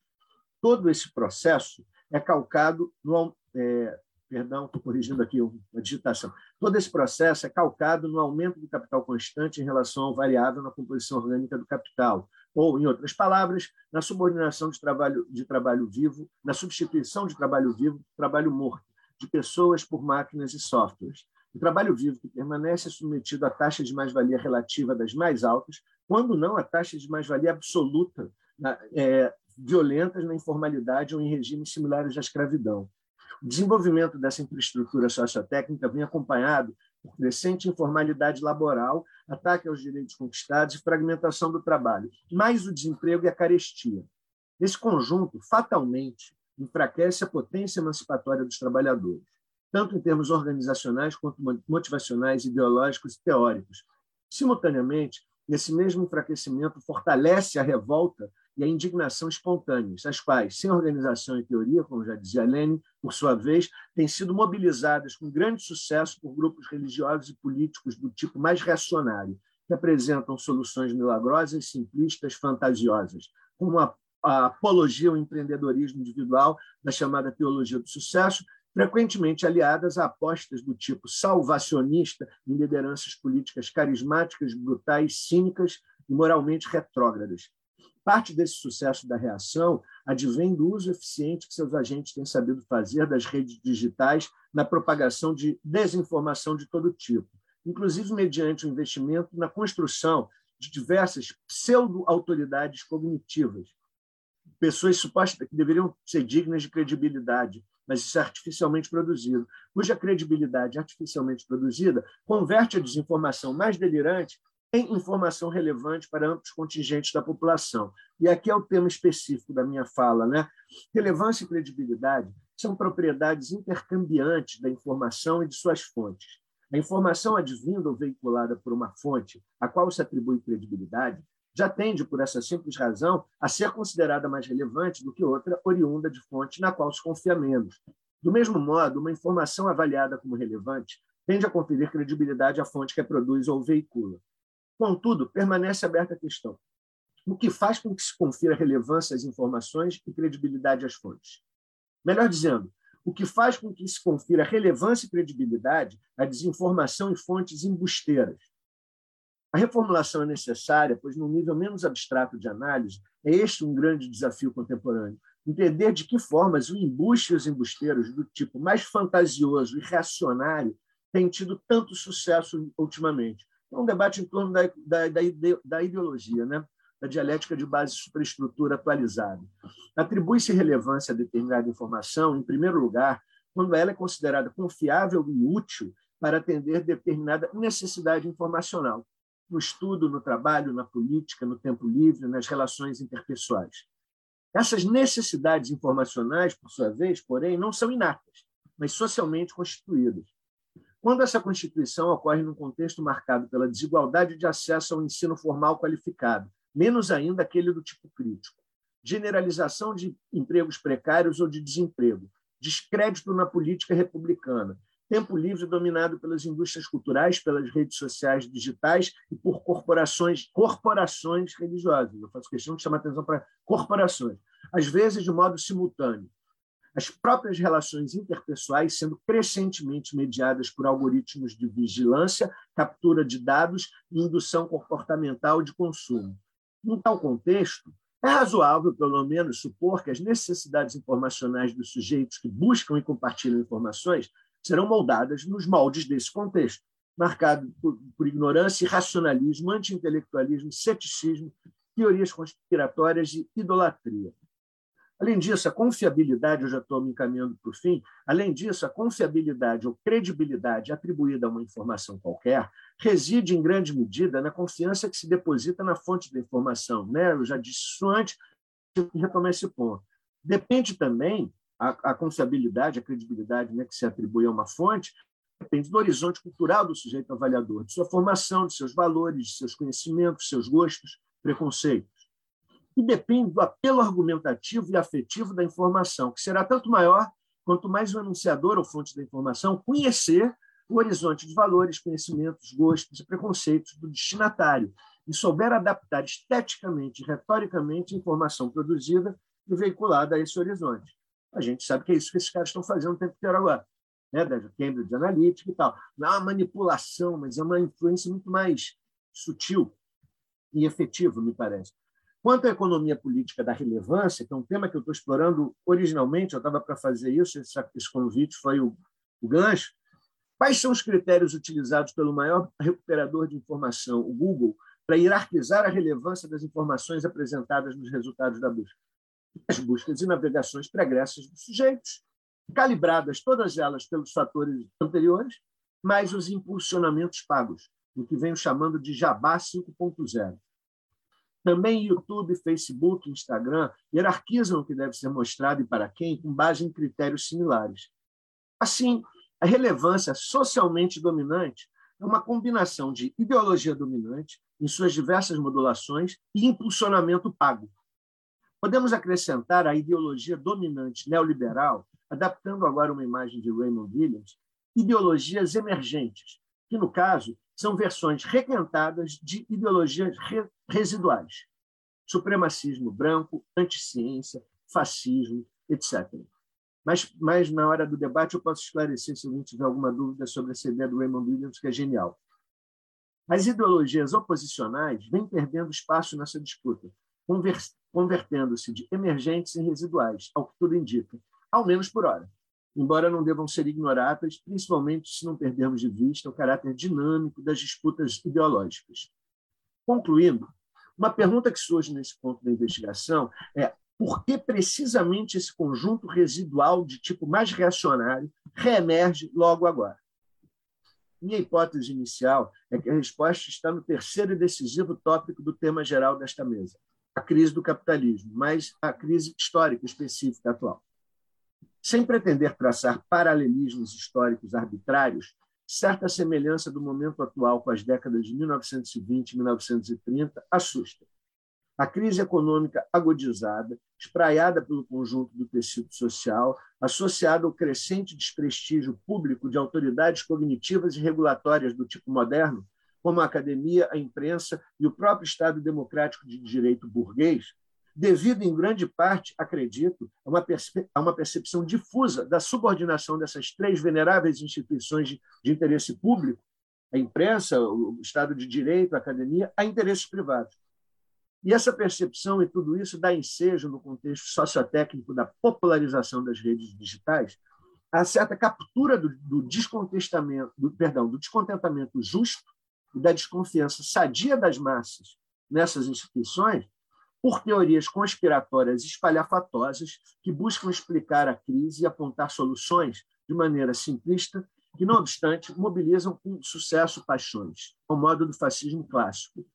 todo esse processo é calcado no. É, perdão, estou corrigindo aqui uma digitação. Todo esse processo é calcado no aumento do capital constante em relação ao variável na composição orgânica do capital, ou, em outras palavras, na subordinação de trabalho, de trabalho vivo, na substituição de trabalho vivo por trabalho morto, de pessoas por máquinas e softwares. O trabalho vivo que permanece submetido à taxa de mais-valia relativa das mais altas, quando não à taxa de mais-valia absoluta é, violentas na informalidade ou em regimes similares à escravidão. O desenvolvimento dessa infraestrutura sociotécnica vem acompanhado por crescente informalidade laboral, ataque aos direitos conquistados e fragmentação do trabalho, mais o desemprego e a carestia. Esse conjunto, fatalmente, enfraquece a potência emancipatória dos trabalhadores, tanto em termos organizacionais quanto motivacionais, ideológicos e teóricos. Simultaneamente, esse mesmo enfraquecimento fortalece a revolta e a indignação espontâneas, as quais, sem organização e teoria, como já dizia Lenin, por sua vez, têm sido mobilizadas com grande sucesso por grupos religiosos e políticos do tipo mais reacionário, que apresentam soluções milagrosas, simplistas, fantasiosas, como a, a apologia ao empreendedorismo individual da chamada teologia do sucesso, frequentemente aliadas a apostas do tipo salvacionista em lideranças políticas carismáticas, brutais, cínicas e moralmente retrógradas, Parte desse sucesso da reação advém do uso eficiente que seus agentes têm sabido fazer das redes digitais na propagação de desinformação de todo tipo, inclusive mediante o investimento na construção de diversas pseudo-autoridades cognitivas, pessoas supostas que deveriam ser dignas de credibilidade, mas isso é artificialmente produzido, cuja credibilidade artificialmente produzida converte a desinformação mais delirante tem informação relevante para amplos contingentes da população. E aqui é o tema específico da minha fala. Né? Relevância e credibilidade são propriedades intercambiantes da informação e de suas fontes. A informação advinda ou veiculada por uma fonte a qual se atribui credibilidade já tende, por essa simples razão, a ser considerada mais relevante do que outra oriunda de fonte na qual se confia menos. Do mesmo modo, uma informação avaliada como relevante tende a conferir credibilidade à fonte que a produz ou veicula. Contudo, permanece aberta a questão: o que faz com que se confira relevância às informações e credibilidade às fontes? Melhor dizendo, o que faz com que se confira relevância e credibilidade à desinformação e fontes embusteiras? A reformulação é necessária, pois, num nível menos abstrato de análise, é este um grande desafio contemporâneo. Entender de que formas o embuste e os embusteiros do tipo mais fantasioso e reacionário têm tido tanto sucesso ultimamente, é um debate em torno da, da, da, da ideologia, né? da dialética de base superestrutura atualizada. Atribui-se relevância a determinada informação, em primeiro lugar, quando ela é considerada confiável e útil para atender determinada necessidade informacional, no estudo, no trabalho, na política, no tempo livre, nas relações interpessoais. Essas necessidades informacionais, por sua vez, porém, não são inatas, mas socialmente constituídas. Quando essa constituição ocorre num contexto marcado pela desigualdade de acesso ao ensino formal qualificado, menos ainda aquele do tipo crítico, generalização de empregos precários ou de desemprego, descrédito na política republicana, tempo livre dominado pelas indústrias culturais, pelas redes sociais digitais e por corporações, corporações religiosas. Eu faço questão de chamar atenção para corporações, às vezes de modo simultâneo as próprias relações interpessoais sendo crescentemente mediadas por algoritmos de vigilância, captura de dados e indução comportamental de consumo. Em tal contexto, é razoável, pelo menos, supor que as necessidades informacionais dos sujeitos que buscam e compartilham informações serão moldadas nos moldes desse contexto, marcado por, por ignorância, racionalismo, anti-intelectualismo, ceticismo, teorias conspiratórias e idolatria. Além disso, a confiabilidade, eu já estou me encaminhando para o fim, além disso, a confiabilidade ou credibilidade atribuída a uma informação qualquer reside, em grande medida, na confiança que se deposita na fonte da informação. Né? Eu já disse isso antes, retomar esse ponto. Depende também, a, a confiabilidade, a credibilidade né, que se atribui a uma fonte, depende do horizonte cultural do sujeito avaliador, de sua formação, de seus valores, de seus conhecimentos, seus gostos, preconceitos e depende do apelo argumentativo e afetivo da informação, que será tanto maior quanto mais o enunciador ou fonte da informação conhecer o horizonte de valores, conhecimentos, gostos e preconceitos do destinatário e souber adaptar esteticamente e retoricamente a informação produzida e veiculada a esse horizonte. A gente sabe que é isso que esses caras estão fazendo o tempo inteiro agora, né? da Cambridge Analytica e tal. Não é uma manipulação, mas é uma influência muito mais sutil e efetiva, me parece. Quanto à economia política da relevância, que é um tema que eu estou explorando originalmente, eu estava para fazer isso, esse, esse convite foi o, o gancho. Quais são os critérios utilizados pelo maior recuperador de informação, o Google, para hierarquizar a relevância das informações apresentadas nos resultados da busca? As buscas e navegações pregressas dos sujeitos, calibradas todas elas pelos fatores anteriores, mais os impulsionamentos pagos, o que venho chamando de Jabá 5.0. Também YouTube, Facebook, Instagram hierarquizam o que deve ser mostrado e para quem com base em critérios similares. Assim, a relevância socialmente dominante é uma combinação de ideologia dominante, em suas diversas modulações, e impulsionamento pago. Podemos acrescentar a ideologia dominante neoliberal, adaptando agora uma imagem de Raymond Williams, ideologias emergentes, que, no caso, são versões requentadas de ideologias re residuais. Supremacismo branco, anticiência, fascismo, etc. Mas, mas na hora do debate eu posso esclarecer se alguém tiver alguma dúvida sobre essa ideia do Raymond Williams, que é genial. As ideologias oposicionais vêm perdendo espaço nessa disputa, convertendo-se de emergentes em residuais, ao que tudo indica, ao menos por hora embora não devam ser ignoradas, principalmente se não perdermos de vista o caráter dinâmico das disputas ideológicas. Concluindo, uma pergunta que surge nesse ponto da investigação é por que precisamente esse conjunto residual de tipo mais reacionário reemerge logo agora? Minha hipótese inicial é que a resposta está no terceiro e decisivo tópico do tema geral desta mesa, a crise do capitalismo, mas a crise histórica específica atual. Sem pretender traçar paralelismos históricos arbitrários, certa semelhança do momento atual com as décadas de 1920 e 1930 assusta. A crise econômica agudizada, espraiada pelo conjunto do tecido social, associada ao crescente desprestígio público de autoridades cognitivas e regulatórias do tipo moderno, como a academia, a imprensa e o próprio Estado democrático de direito burguês, devido em grande parte, acredito, a uma, a uma percepção difusa da subordinação dessas três veneráveis instituições de, de interesse público, a imprensa, o Estado de Direito, a academia, a interesses privados. E essa percepção e tudo isso dá ensejo, no contexto sociotécnico da popularização das redes digitais, a certa captura do, do descontestamento, do, perdão, do descontentamento justo e da desconfiança sadia das massas nessas instituições, por teorias conspiratórias espalhafatosas que buscam explicar a crise e apontar soluções de maneira simplista, que, não obstante, mobilizam com sucesso paixões, ao modo do fascismo clássico.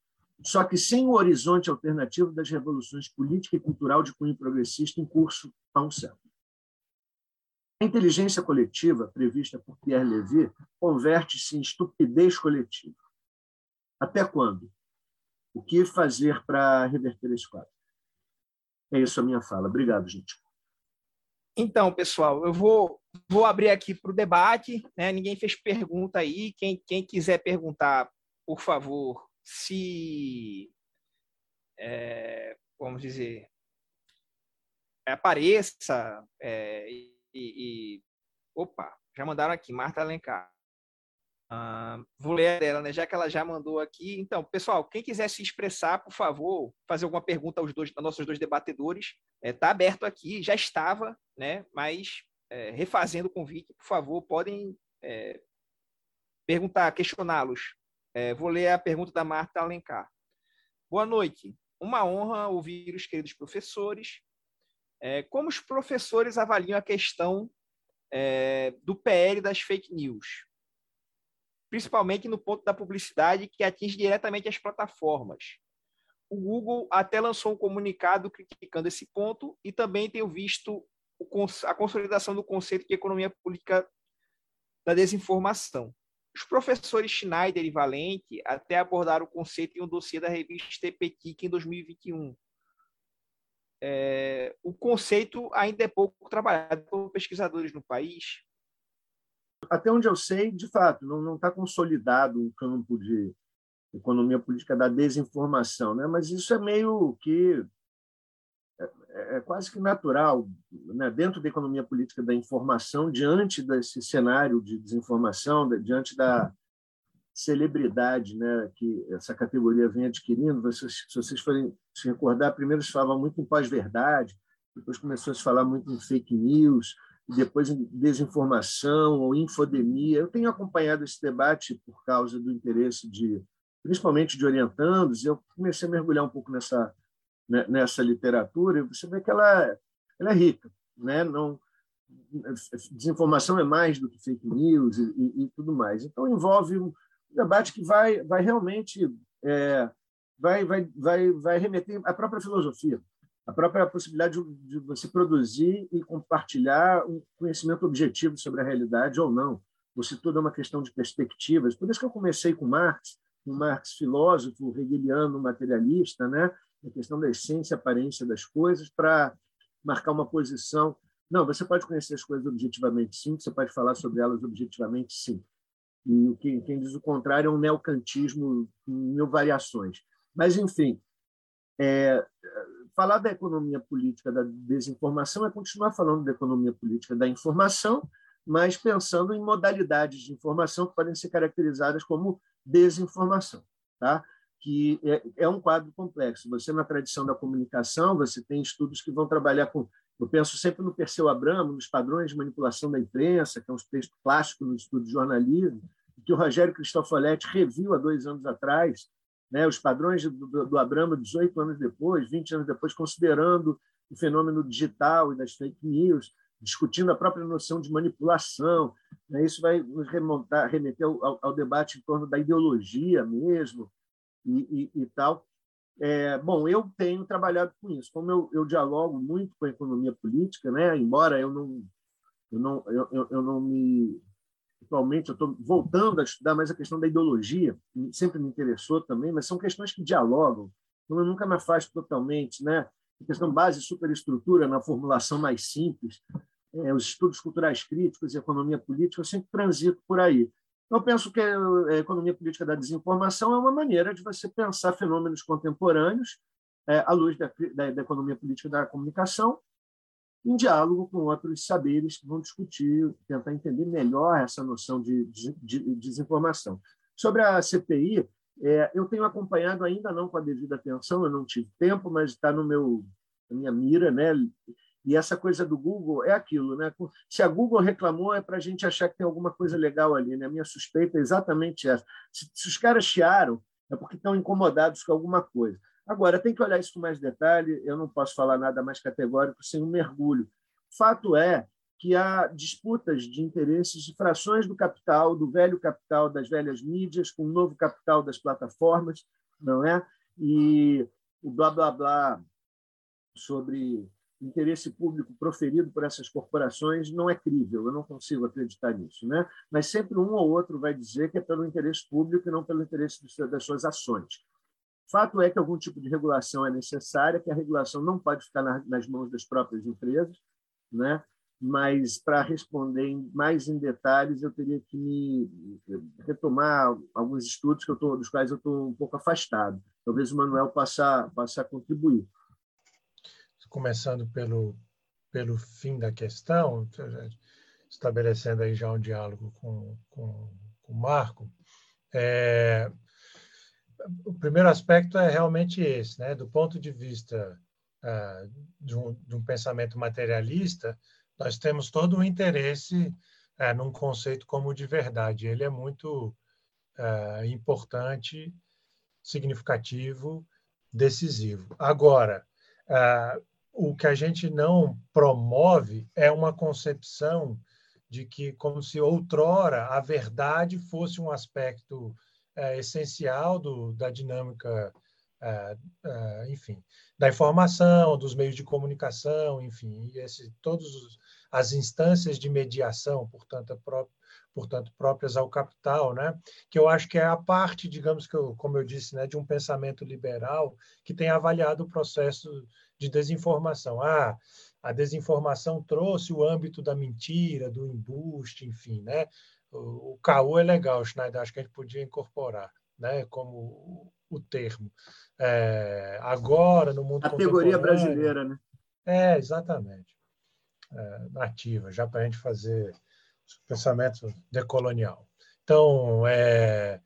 Só que sem o horizonte alternativo das revoluções política e cultural de cunho progressista em curso há um século. A inteligência coletiva, prevista por Pierre Levy, converte-se em estupidez coletiva. Até quando? O que fazer para reverter esse quadro? É isso a minha fala. Obrigado, gente. Então, pessoal, eu vou, vou abrir aqui para o debate. Né? Ninguém fez pergunta aí. Quem, quem quiser perguntar, por favor, se. É, vamos dizer. Apareça é, e, e, Opa, já mandaram aqui, Marta Alencar. Uh, vou ler dela, né? Já que ela já mandou aqui. Então, pessoal, quem quiser se expressar, por favor, fazer alguma pergunta aos dois, aos nossos dois debatedores, está é, tá aberto aqui. Já estava, né? Mas é, refazendo o convite, por favor, podem é, perguntar, questioná-los. É, vou ler a pergunta da Marta Alencar. Boa noite. Uma honra ouvir os queridos professores. É, como os professores avaliam a questão é, do PL das fake news? Principalmente no ponto da publicidade que atinge diretamente as plataformas. O Google até lançou um comunicado criticando esse ponto e também tenho visto a consolidação do conceito de economia política da desinformação. Os professores Schneider e Valente até abordaram o conceito em um dossiê da revista EPTIC em 2021. É, o conceito ainda é pouco trabalhado por pesquisadores no país, até onde eu sei, de fato, não está consolidado um campo de economia política da desinformação, né? mas isso é meio que é, é, é quase que natural né? dentro da economia política da informação, diante desse cenário de desinformação, diante da celebridade né? que essa categoria vem adquirindo. Vocês, se vocês forem se recordar, primeiro se falava muito em pós-verdade, depois começou a se falar muito em fake news, depois desinformação ou infodemia. Eu tenho acompanhado esse debate por causa do interesse de, principalmente de orientandos, eu comecei a mergulhar um pouco nessa né, nessa literatura, e você vê que ela, ela é rica, né? Não desinformação é mais do que fake news e, e, e tudo mais. Então envolve um debate que vai vai realmente é, vai vai vai vai remeter à própria filosofia a própria possibilidade de, você produzir e compartilhar um conhecimento objetivo sobre a realidade ou não. Você tudo é uma questão de perspectivas. Por isso que eu comecei com Marx, um Marx filósofo, hegeliano, materialista, né? a questão da essência aparência das coisas, para marcar uma posição. Não, você pode conhecer as coisas objetivamente, sim, você pode falar sobre elas objetivamente, sim. E quem, quem diz o contrário é um neocantismo em mil variações. Mas, enfim, é, falar da economia política da desinformação é continuar falando da economia política da informação, mas pensando em modalidades de informação que podem ser caracterizadas como desinformação, tá? que é, é um quadro complexo. Você, na tradição da comunicação, você tem estudos que vão trabalhar com eu penso sempre no Perseu Abramo, nos padrões de manipulação da imprensa, que é um texto clássico no estudo de jornalismo, que o Rogério Cristofoletti reviu há dois anos atrás, né, os padrões do, do Abramo 18 anos depois, 20 anos depois, considerando o fenômeno digital e das fake news, discutindo a própria noção de manipulação. Né, isso vai nos remontar, remeter ao, ao, debate em torno da ideologia mesmo e, e, e tal. É, bom, eu tenho trabalhado com isso. Como eu, eu dialogo muito com a economia política, né, embora eu não, eu não, eu, eu não me atualmente eu estou voltando a estudar mais a questão da ideologia, que sempre me interessou também, mas são questões que dialogam. Então, eu nunca me afasto totalmente, né? A questão base superestrutura na formulação mais simples, é, os estudos culturais críticos e economia política, eu sempre transito por aí. Eu penso que a economia política da desinformação é uma maneira de você pensar fenômenos contemporâneos é, à luz da, da, da economia política da comunicação em diálogo com outros saberes que vão discutir, tentar entender melhor essa noção de, de, de desinformação. Sobre a CPI, é, eu tenho acompanhado ainda não com a devida atenção, eu não tive tempo, mas está no meu na minha mira, né? E essa coisa do Google é aquilo, né? Se a Google reclamou, é para a gente achar que tem alguma coisa legal ali, né? A minha suspeita é exatamente essa. Se, se os caras chiaram, é porque estão incomodados com alguma coisa. Agora, tem que olhar isso com mais detalhe, eu não posso falar nada mais categórico sem um mergulho. Fato é que há disputas de interesses de frações do capital, do velho capital das velhas mídias, com o novo capital das plataformas, não é? E o blá blá blá sobre interesse público proferido por essas corporações não é crível, eu não consigo acreditar nisso. Né? Mas sempre um ou outro vai dizer que é pelo interesse público e não pelo interesse das suas ações. Fato é que algum tipo de regulação é necessária, que a regulação não pode ficar nas mãos das próprias empresas, né? mas para responder mais em detalhes eu teria que me retomar alguns estudos que eu tô, dos quais eu estou um pouco afastado. Talvez o Manuel possa, possa contribuir começando pelo, pelo fim da questão, estabelecendo aí já um diálogo com, com, com o Marco, é, o primeiro aspecto é realmente esse, né? do ponto de vista uh, de, um, de, um, pensamento materialista, nós temos todo o um interesse uh, num conceito como de verdade. Ele é muito uh, importante, significativo, decisivo. Agora, o que a gente não promove é uma concepção de que, como se outrora a verdade fosse um aspecto é, essencial do, da dinâmica, é, é, enfim, da informação, dos meios de comunicação, enfim, esse, todas as instâncias de mediação, portanto, portanto, próprias ao capital, né? que eu acho que é a parte, digamos que, eu, como eu disse, né, de um pensamento liberal que tem avaliado o processo de desinformação. Ah, a desinformação trouxe o âmbito da mentira, do embuste, enfim, né? O, o caô é legal, Schneider, acho que a gente podia incorporar, né? Como o termo. É, agora, no mundo Categoria brasileira, né? É, exatamente. É, nativa, já para a gente fazer pensamento decolonial. Então, é,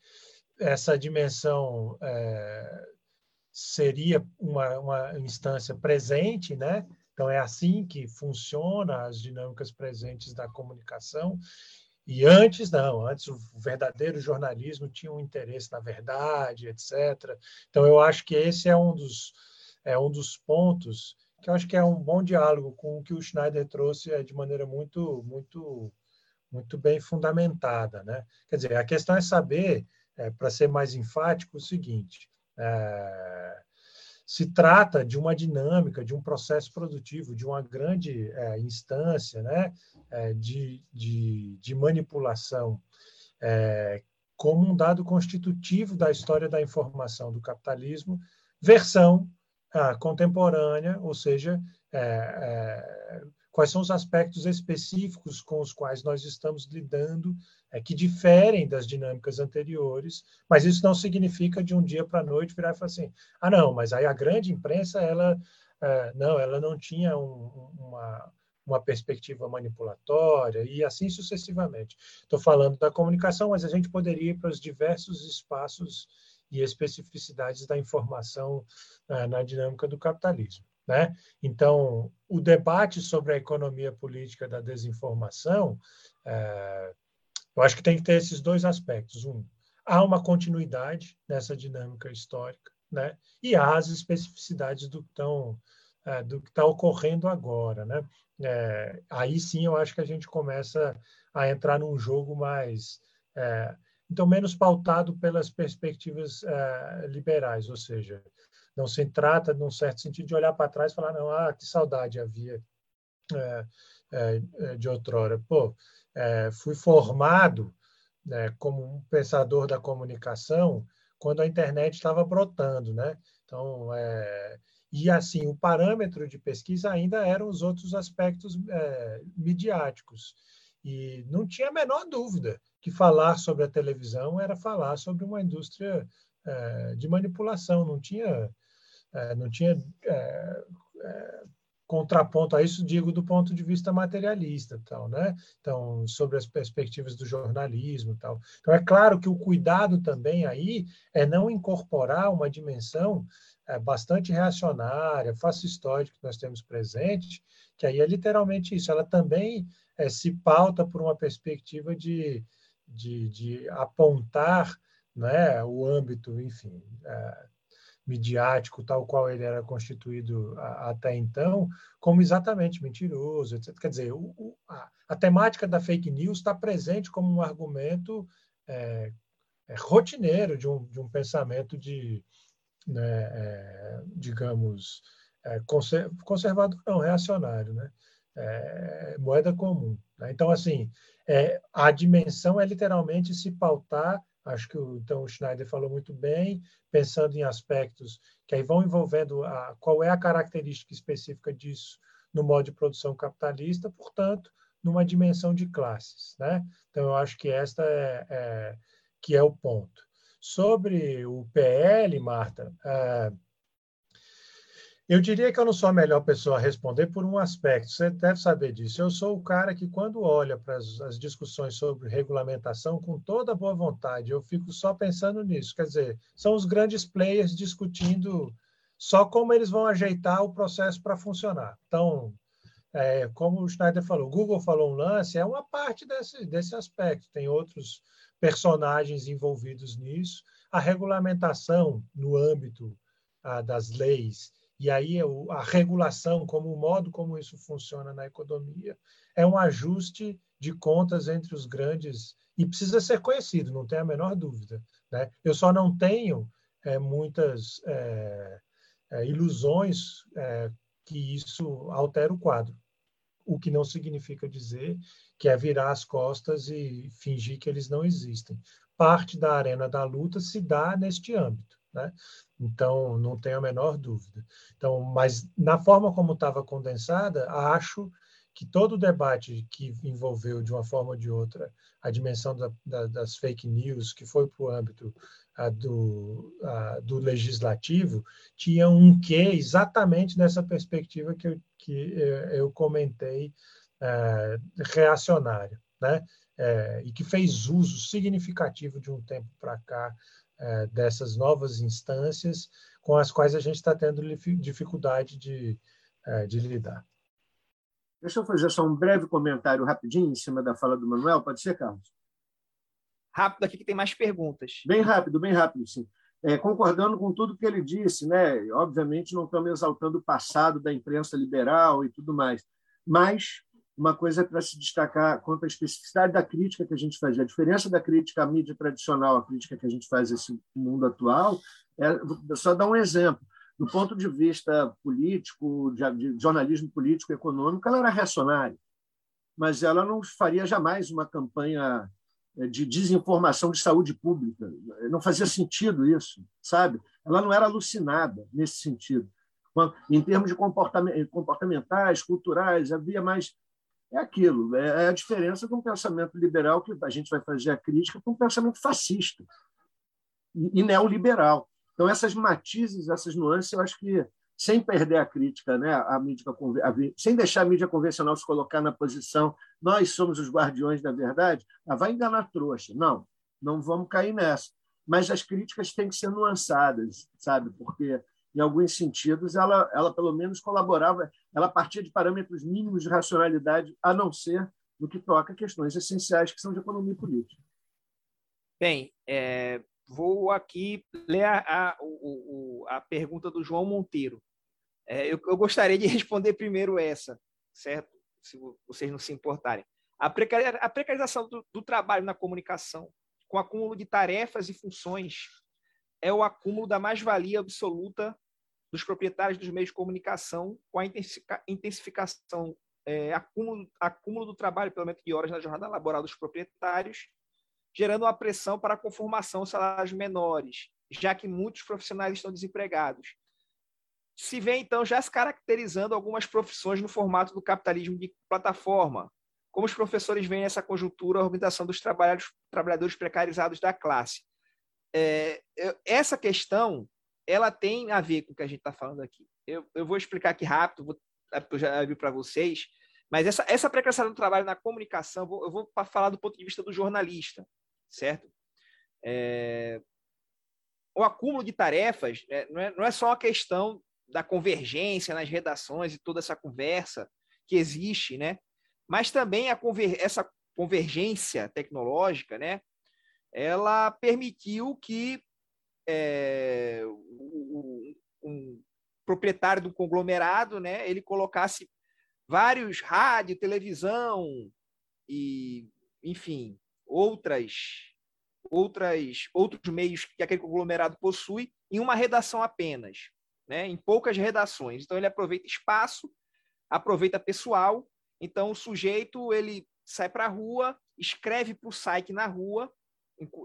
essa dimensão é, seria uma, uma instância presente, né? Então, é assim que funciona as dinâmicas presentes da comunicação. E antes, não, antes o verdadeiro jornalismo tinha um interesse na verdade, etc. Então, eu acho que esse é um dos, é um dos pontos que eu acho que é um bom diálogo com o que o Schneider trouxe é, de maneira muito, muito, muito bem fundamentada. Né? Quer dizer, a questão é saber, é, para ser mais enfático, o seguinte: é, se trata de uma dinâmica, de um processo produtivo, de uma grande é, instância né, é, de, de, de, manipulação, é, como um dado constitutivo da história da informação do capitalismo, versão ah, contemporânea, ou seja, é, é, quais são os aspectos específicos com os quais nós estamos lidando é, que diferem das dinâmicas anteriores, mas isso não significa de um dia para a noite virar e falar assim, ah, não, mas aí a grande imprensa, ela, é, não, ela não tinha um, uma, uma perspectiva manipulatória e assim sucessivamente. Estou falando da comunicação, mas a gente poderia ir para os diversos espaços e especificidades da informação é, na dinâmica do capitalismo. Né? Então, o debate sobre a economia política da desinformação é, eu acho que tem que ter esses dois aspectos. Um, há uma continuidade nessa dinâmica histórica, né? E há as especificidades do que é, do que está ocorrendo agora, né? É, aí sim eu acho que a gente começa a entrar num jogo mais é, então menos pautado pelas perspectivas é, liberais, ou seja, não se trata, num certo sentido, de olhar para trás e falar não, ah, que saudade havia é, é, de outrora. Pô, é, fui formado né, como um pensador da comunicação quando a internet estava brotando, né? Então, é, e assim, o parâmetro de pesquisa ainda eram os outros aspectos é, midiáticos. E não tinha a menor dúvida que falar sobre a televisão era falar sobre uma indústria é, de manipulação. Não tinha, é, não tinha é, é, contraponto a isso, digo do ponto de vista materialista, tal, né? Então, sobre as perspectivas do jornalismo, tal. Então, é claro que o cuidado também aí é não incorporar uma dimensão é, bastante reacionária, fascistóide que nós temos presente, que aí é literalmente isso. Ela também é, se pauta por uma perspectiva de, de, de apontar né, o âmbito, enfim, é, midiático, tal qual ele era constituído a, até então, como exatamente mentiroso, etc. Quer dizer, o, o, a, a, temática da fake news está presente como um argumento é, é, rotineiro de um, de um pensamento de, né, é, digamos, é, conservador não, reacionário, né? É, moeda comum. Né? Então, assim, é, a dimensão é literalmente se pautar, acho que o, então o Schneider falou muito bem, pensando em aspectos que aí vão envolvendo a, qual é a característica específica disso no modo de produção capitalista, portanto, numa dimensão de classes. Né? Então, eu acho que esta é, é que é o ponto. Sobre o PL, Marta, é, eu diria que eu não sou a melhor pessoa a responder por um aspecto, você deve saber disso. Eu sou o cara que, quando olha para as, as, discussões sobre regulamentação, com toda boa vontade, eu fico só pensando nisso. Quer dizer, são os grandes players discutindo só como eles vão ajeitar o processo para funcionar. Então, é, como o Schneider falou, o Google falou um lance, é uma parte desse, desse aspecto. Tem outros personagens envolvidos nisso. A regulamentação no âmbito ah, das leis e aí a regulação, como o modo como isso funciona na economia, é um ajuste de contas entre os grandes e precisa ser conhecido, não tem a menor dúvida. Né? Eu só não tenho é, muitas é, é, ilusões é, que isso altera o quadro, o que não significa dizer que é virar as costas e fingir que eles não existem. Parte da arena da luta se dá neste âmbito. Né? Então, não tenho a menor dúvida. Então, mas na forma como estava condensada, acho que todo o debate que envolveu, de uma forma ou de outra, a dimensão da, da, das fake news, que foi para o âmbito a, do, a, do legislativo, tinha um quê exatamente nessa perspectiva que eu, que eu comentei é, reacionária, né? É, e que fez uso significativo de um tempo para cá é, dessas novas instâncias com as quais a gente está tendo dificuldade de, é, de lidar. Deixa eu fazer só um breve comentário rapidinho em cima da fala do Manuel, pode ser, Carlos? Rápido aqui que tem mais perguntas. Bem rápido, bem rápido, sim. É, concordando com tudo que ele disse, né? Obviamente não estamos exaltando o passado da imprensa liberal e tudo mais, mas uma coisa para se destacar quanto à especificidade da crítica que a gente faz. A diferença da crítica à mídia tradicional, a crítica que a gente faz esse mundo atual, é só dar um exemplo. Do ponto de vista político, de, jornalismo político econômico, ela era reacionária, mas ela não faria jamais uma campanha é, de desinformação de saúde pública. Não fazia sentido isso, sabe? Ela não era alucinada nesse sentido. Em termos de comportamentais, culturais, havia mais é aquilo, é, é a diferença de um pensamento liberal que a gente vai fazer a crítica para um pensamento fascista e, e neoliberal. Então, essas matizes, essas nuances, eu acho que, sem perder a crítica, né, a mídia, a, sem deixar a mídia convencional se colocar na posição nós somos os guardiões da verdade, ela vai enganar trouxa. Não, não vamos cair nessa. Mas as críticas têm que ser nuançadas, sabe? Porque em alguns sentidos, ela, ela pelo menos colaborava, ela partia de parâmetros mínimos de racionalidade, a não ser no que toca a questões essenciais que são de economia política. Bem, é, vou aqui ler a, a, a, pergunta do João Monteiro. É, eu, eu, gostaria de responder primeiro essa, certo? Se vocês não se importarem. A, precarização do, do trabalho na comunicação, com acúmulo de tarefas e funções, é o acúmulo da mais-valia absoluta dos proprietários dos meios de comunicação com a intensificação, é, acúmulo, acúmulo do trabalho pelo menos de horas na jornada laboral dos proprietários, gerando uma pressão para a conformação de salários menores, já que muitos profissionais estão desempregados. Se vê, então, já se caracterizando algumas profissões no formato do capitalismo de plataforma. Como os professores veem nessa conjuntura a organização dos trabalhadores, trabalhadores precarizados da classe? É, essa questão ela tem a ver com o que a gente está falando aqui. Eu, eu vou explicar aqui rápido, vou, é eu já vi para vocês, mas essa, essa precarização do trabalho na comunicação, eu vou, eu vou falar do ponto de vista do jornalista, certo? É, o acúmulo de tarefas é, não, é, não é só uma questão da convergência nas redações e toda essa conversa que existe, né? Mas também a conver essa convergência tecnológica, né? Ela permitiu que é, um, um, proprietário do conglomerado, né, ele colocasse vários rádio, televisão e, enfim, outras outras outros meios que aquele conglomerado possui em uma redação apenas, né, em poucas redações. Então ele aproveita espaço, aproveita pessoal. Então o sujeito ele sai para a rua, escreve para o site na rua,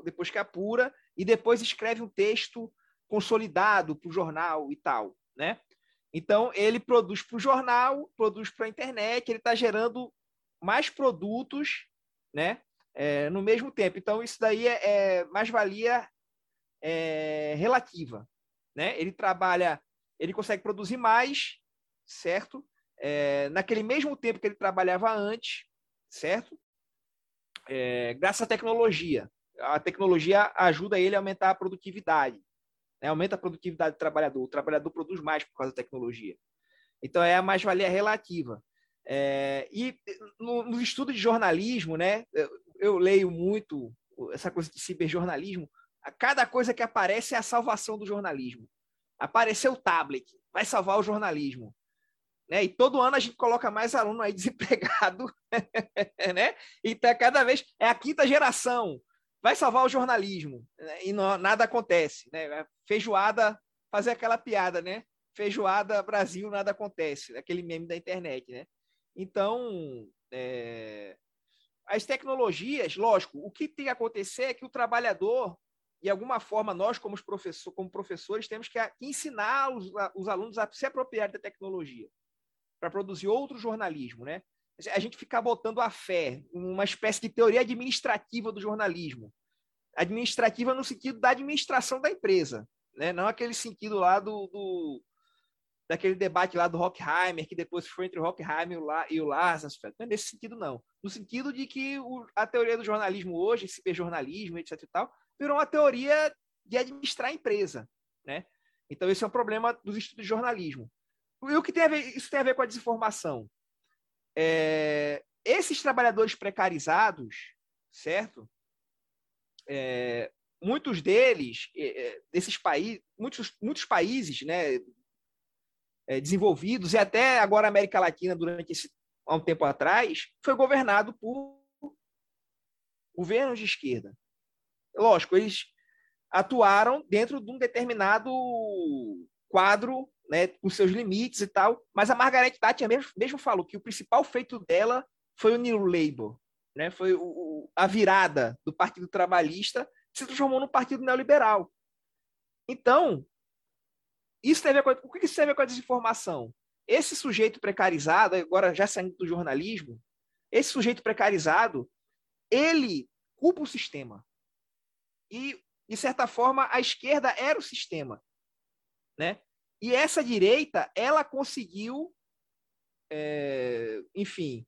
depois que apura, e depois escreve um texto consolidado para o jornal e tal, né? Então ele produz para o jornal, produz para a internet, ele está gerando mais produtos, né? É, no mesmo tempo. Então isso daí é, é mais valia é, relativa, né? Ele trabalha, ele consegue produzir mais, certo? É, naquele mesmo tempo que ele trabalhava antes, certo? É, graças à tecnologia. A tecnologia ajuda ele a aumentar a produtividade, né? aumenta a produtividade do trabalhador. O trabalhador produz mais por causa da tecnologia. Então, é a mais-valia relativa. É, e no, no, estudo de jornalismo, né, eu, eu, leio muito essa coisa de ciberjornalismo. Cada coisa que aparece é a salvação do jornalismo. Apareceu o tablet, vai salvar o jornalismo. Né? E todo ano a gente coloca mais aluno aí desempregado, né? E tá cada vez é a quinta geração. Vai salvar o jornalismo né? e não, nada acontece, né? Feijoada, fazer aquela piada, né? Feijoada Brasil, nada acontece, aquele meme da internet, né? Então, é... as tecnologias, lógico, o que tem que acontecer é que o trabalhador de alguma forma, nós, como, professor, como professores, temos que ensinar os, os alunos a se apropriar da tecnologia para produzir outro jornalismo, né? A gente ficar botando a fé, uma espécie de teoria administrativa do jornalismo. Administrativa no sentido da administração da empresa, né? Não aquele sentido lá do, do daquele debate lá do Hockheimer, que depois foi entre o Hockheimer e o Lazarsfeld. Não é nesse sentido, não. No sentido de que o, a teoria do jornalismo hoje, ciberjornalismo, etc e tal, virou uma teoria de administrar a empresa, né? Então, esse é um problema dos estudos de jornalismo. E o que tem a ver, isso tem a ver com a desinformação? É, esses trabalhadores precarizados, certo? É, muitos deles, é, é desses países, muitos, muitos países, né, é, desenvolvidos e até agora a América Latina durante esse há um tempo atrás foi governado por governos de esquerda. Lógico, eles atuaram dentro de um determinado quadro né, com seus limites e tal. Mas a Margaret Thatcher mesmo, mesmo falou que o principal feito dela foi o New Labour, né? Foi o, o, a virada do Partido Trabalhista que se transformou no Partido Neoliberal. Então, isso tem a ver com, o que isso tem a ver com a desinformação? Esse sujeito precarizado, agora já saindo do jornalismo, esse sujeito precarizado, ele culpa o sistema. E, de certa forma, a esquerda era o sistema. Né? E essa direita, ela conseguiu, é, enfim,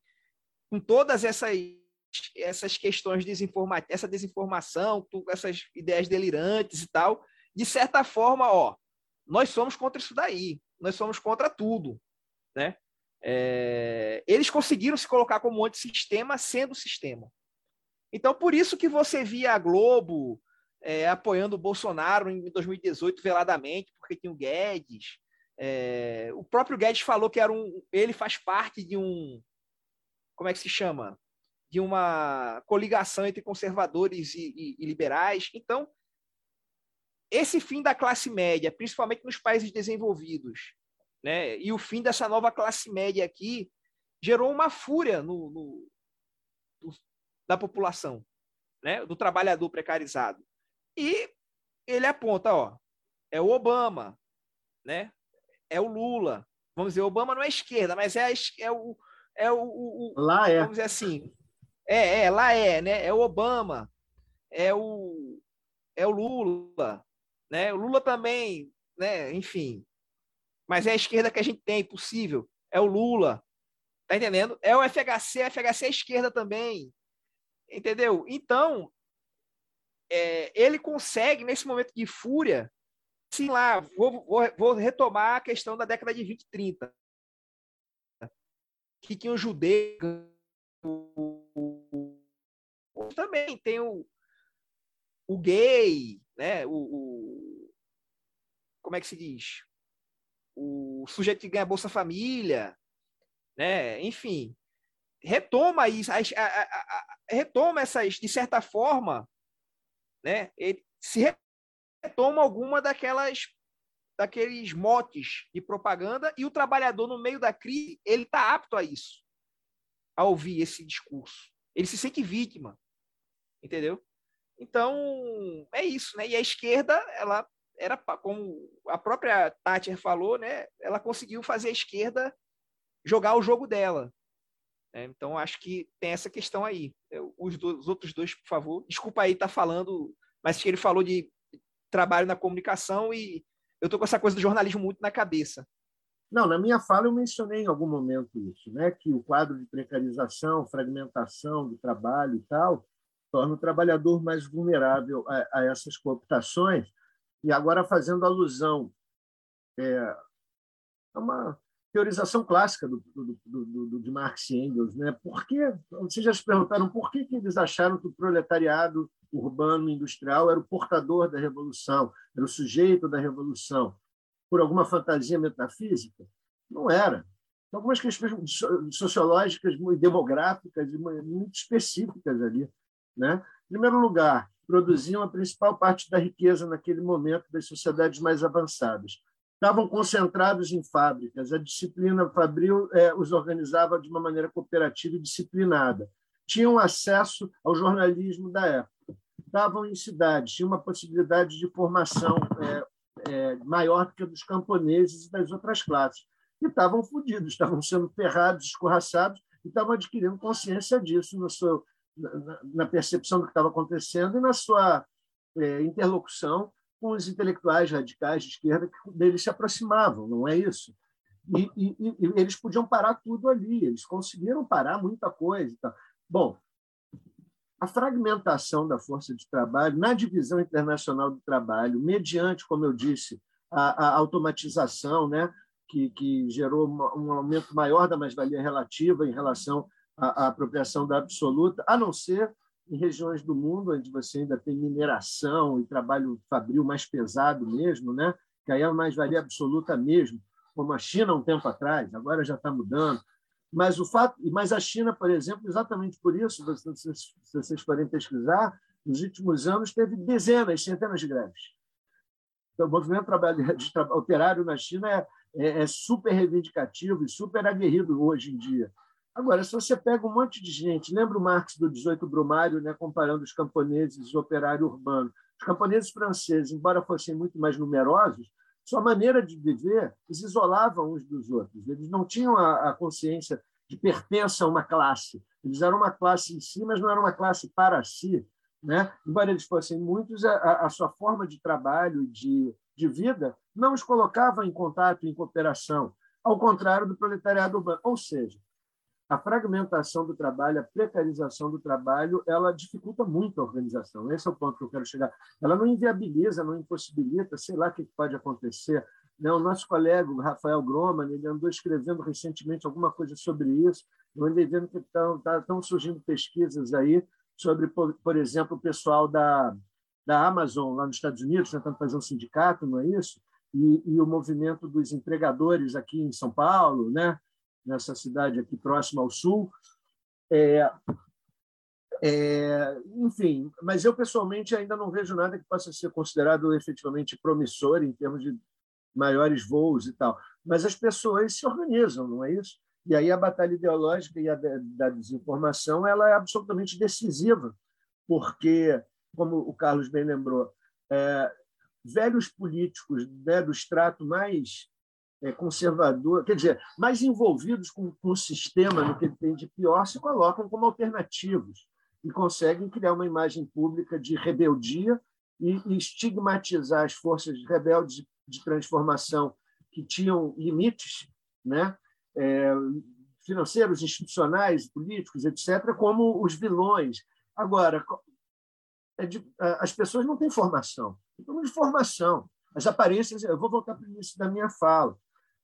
com todas essas, essas questões desinforma essa desinformação, essas ideias delirantes e tal, de certa forma, ó, nós somos contra isso daí, nós somos contra tudo, né? É, eles conseguiram se colocar como antissistema sendo sistema. Então, por isso que você via a Globo, é, apoiando o Bolsonaro em 2018 veladamente, porque o Guedes. É, o próprio Guedes falou que era um, ele faz parte de um, como é que se chama? De uma coligação entre conservadores e, e, e liberais. Então, esse fim da classe média, principalmente nos países desenvolvidos, né, e o fim dessa nova classe média aqui, gerou uma fúria no, no, no da população, né, do trabalhador precarizado. E ele aponta, ó, é o Obama, né? É o Lula. Vamos dizer, o Obama não é esquerda, mas é, a, é o é o, o, lá é. Vamos dizer assim. É, é, lá é, né? É o Obama, é o é o Lula, né? O Lula também, né? Enfim. Mas é a esquerda que a gente tem, possível. É o Lula. Tá entendendo? É o FHC, a FHC é a esquerda também. Entendeu? Então, é, ele consegue, nesse momento de fúria, sim lá, vou, vou, vou, retomar a questão da década de 20 e 30. Que tinha o judeu. Também tem o, o gay, né? O, o, como é que se diz? O sujeito que ganha Bolsa Família, né? Enfim, retoma isso, a, a, a, retoma essas, de certa forma, né? Ele se retoma alguma daquelas daqueles motes de propaganda e o trabalhador no meio da crise ele está apto a isso, a ouvir esse discurso. Ele se sente vítima, entendeu? Então é isso, né? E a esquerda ela era como a própria Thatcher falou, né? Ela conseguiu fazer a esquerda jogar o jogo dela. Né? Então acho que tem essa questão aí. Os, dois, os outros dois, por favor. Desculpa aí estar tá falando, mas que ele falou de trabalho na comunicação e eu estou com essa coisa do jornalismo muito na cabeça. Não, na minha fala eu mencionei em algum momento isso, né? que o quadro de precarização, fragmentação do trabalho e tal, torna o trabalhador mais vulnerável a, a essas cooptações. E agora fazendo alusão é, a uma teorização clássica do, do, do, do, de Marx e Engels. Né? Por que, vocês já se perguntaram por que, que eles acharam que o proletariado urbano industrial era o portador da revolução, era o sujeito da revolução? Por alguma fantasia metafísica? Não era. Tem algumas questões sociológicas e demográficas muito específicas ali. Né? Em primeiro lugar, produziam a principal parte da riqueza naquele momento das sociedades mais avançadas estavam concentrados em fábricas. A disciplina fabril é, os organizava de uma maneira cooperativa e disciplinada. Tinham acesso ao jornalismo da época. Estavam em cidades, tinham uma possibilidade de formação é, é, maior do que a dos camponeses e das outras classes. E estavam fodidos, estavam sendo ferrados, escorraçados, e estavam adquirindo consciência disso no seu, na, na percepção do que estava acontecendo e na sua é, interlocução com os intelectuais radicais de esquerda que deles se aproximavam, não é isso? E, e, e, eles podiam parar tudo ali, eles conseguiram parar muita coisa. Então. Bom, a fragmentação da força de trabalho na divisão internacional do trabalho, mediante, como eu disse, a, a automatização, né, que, que gerou um aumento maior da mais-valia relativa em relação à, à apropriação da absoluta, a não ser em regiões do mundo onde você ainda tem mineração e trabalho fabril mais pesado mesmo, né? que aí é uma mais-valia absoluta mesmo, como a China um tempo atrás, agora já está mudando. Mas o fato, mas a China, por exemplo, exatamente por isso, se vocês forem pesquisar, nos últimos anos teve dezenas, centenas de greves. Então, o movimento de trabalho operário na China é, é, é super reivindicativo e super aguerrido hoje em dia. Agora, se você pega um monte de gente, lembra o Marx do 18 Brumário, né, comparando os camponeses e o operário urbano. Os camponeses franceses, embora fossem muito mais numerosos, sua maneira de viver os isolavam uns dos outros. Eles não tinham a, a consciência de pertença a uma classe. Eles eram uma classe em si, mas não era uma classe para si. Né? Embora eles fossem muitos, a, a sua forma de trabalho, de, de vida, não os colocava em contato, em cooperação, ao contrário do proletariado urbano. Ou seja, a fragmentação do trabalho, a precarização do trabalho, ela dificulta muito a organização. Esse é o ponto que eu quero chegar. Ela não inviabiliza, não impossibilita, sei lá o que pode acontecer. Né? O nosso colega, o Rafael Groman, ele andou escrevendo recentemente alguma coisa sobre isso. Eu andei vendo que estão, tá, surgindo pesquisas aí sobre, por exemplo, o pessoal da, da Amazon lá nos Estados Unidos, tentando fazer um sindicato, não é isso? E, e o movimento dos empregadores aqui em São Paulo, né? Nessa cidade aqui próxima ao sul. É, é, enfim, mas eu pessoalmente ainda não vejo nada que possa ser considerado efetivamente promissor em termos de maiores voos e tal. Mas as pessoas se organizam, não é isso? E aí a batalha ideológica e a da desinformação ela é absolutamente decisiva, porque, como o Carlos bem lembrou, é, velhos políticos né, do extrato mais conservador, quer dizer, mais envolvidos com, com o sistema, no que ele tem de pior, se colocam como alternativos e conseguem criar uma imagem pública de rebeldia e, e estigmatizar as forças rebeldes de, de transformação que tinham limites, né? É, financeiros, institucionais, políticos, etc., como os vilões. Agora, é de, as pessoas não têm formação, não de formação. As aparências, eu vou voltar para o início da minha fala.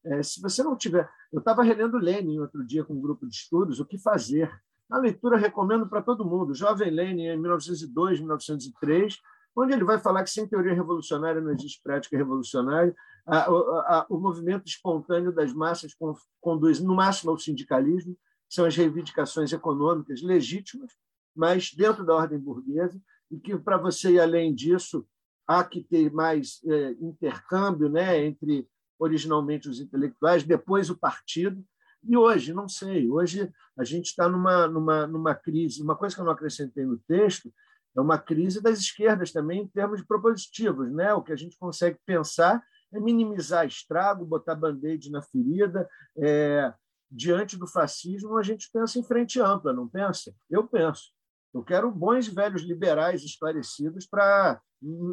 É, se você não tiver. Eu estava relendo Lenin outro dia com um grupo de estudos, O que Fazer. Na leitura, recomendo para todo mundo. Jovem Lenin, em 1902, 1903, onde ele vai falar que sem teoria revolucionária não existe prática revolucionária. A, a, a, o movimento espontâneo das massas conduz, no máximo, ao sindicalismo, são as reivindicações econômicas legítimas, mas dentro da ordem burguesa, e que, para você ir além disso, há que ter mais é, intercâmbio né, entre originalmente os intelectuais, depois o partido. E hoje, não sei, hoje a gente está numa, numa, numa crise. Uma coisa que eu não acrescentei no texto é uma crise das esquerdas também, em termos de propositivos. Né? O que a gente consegue pensar é minimizar estrago, botar band-aid na ferida. É, diante do fascismo, a gente pensa em frente ampla, não pensa? Eu penso. Eu quero bons velhos liberais esclarecidos para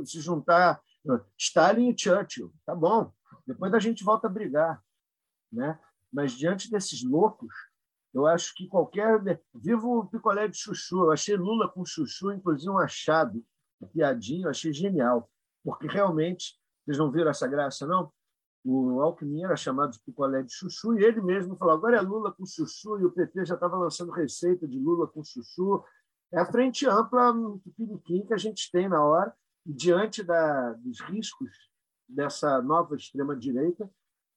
se juntar Stalin e Churchill. Tá bom. Depois a gente volta a brigar, né? Mas diante desses loucos, eu acho que qualquer vivo o picolé de chuchu. Eu achei Lula com chuchu, inclusive um achado, um piadinho, eu achei genial, porque realmente vocês não viram essa graça, não? O Alckmin era chamado de picolé de chuchu e ele mesmo falou: agora é Lula com chuchu e o PT já estava lançando receita de Lula com chuchu. É a frente ampla do Piniquim que a gente tem na hora diante da, dos riscos dessa nova extrema-direita,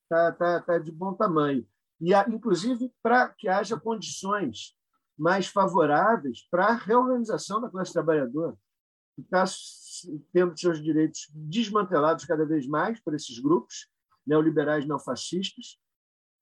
está tá, tá de bom tamanho. E, inclusive, para que haja condições mais favoráveis para a reorganização da classe trabalhadora, que está tendo seus direitos desmantelados cada vez mais por esses grupos neoliberais neofascistas,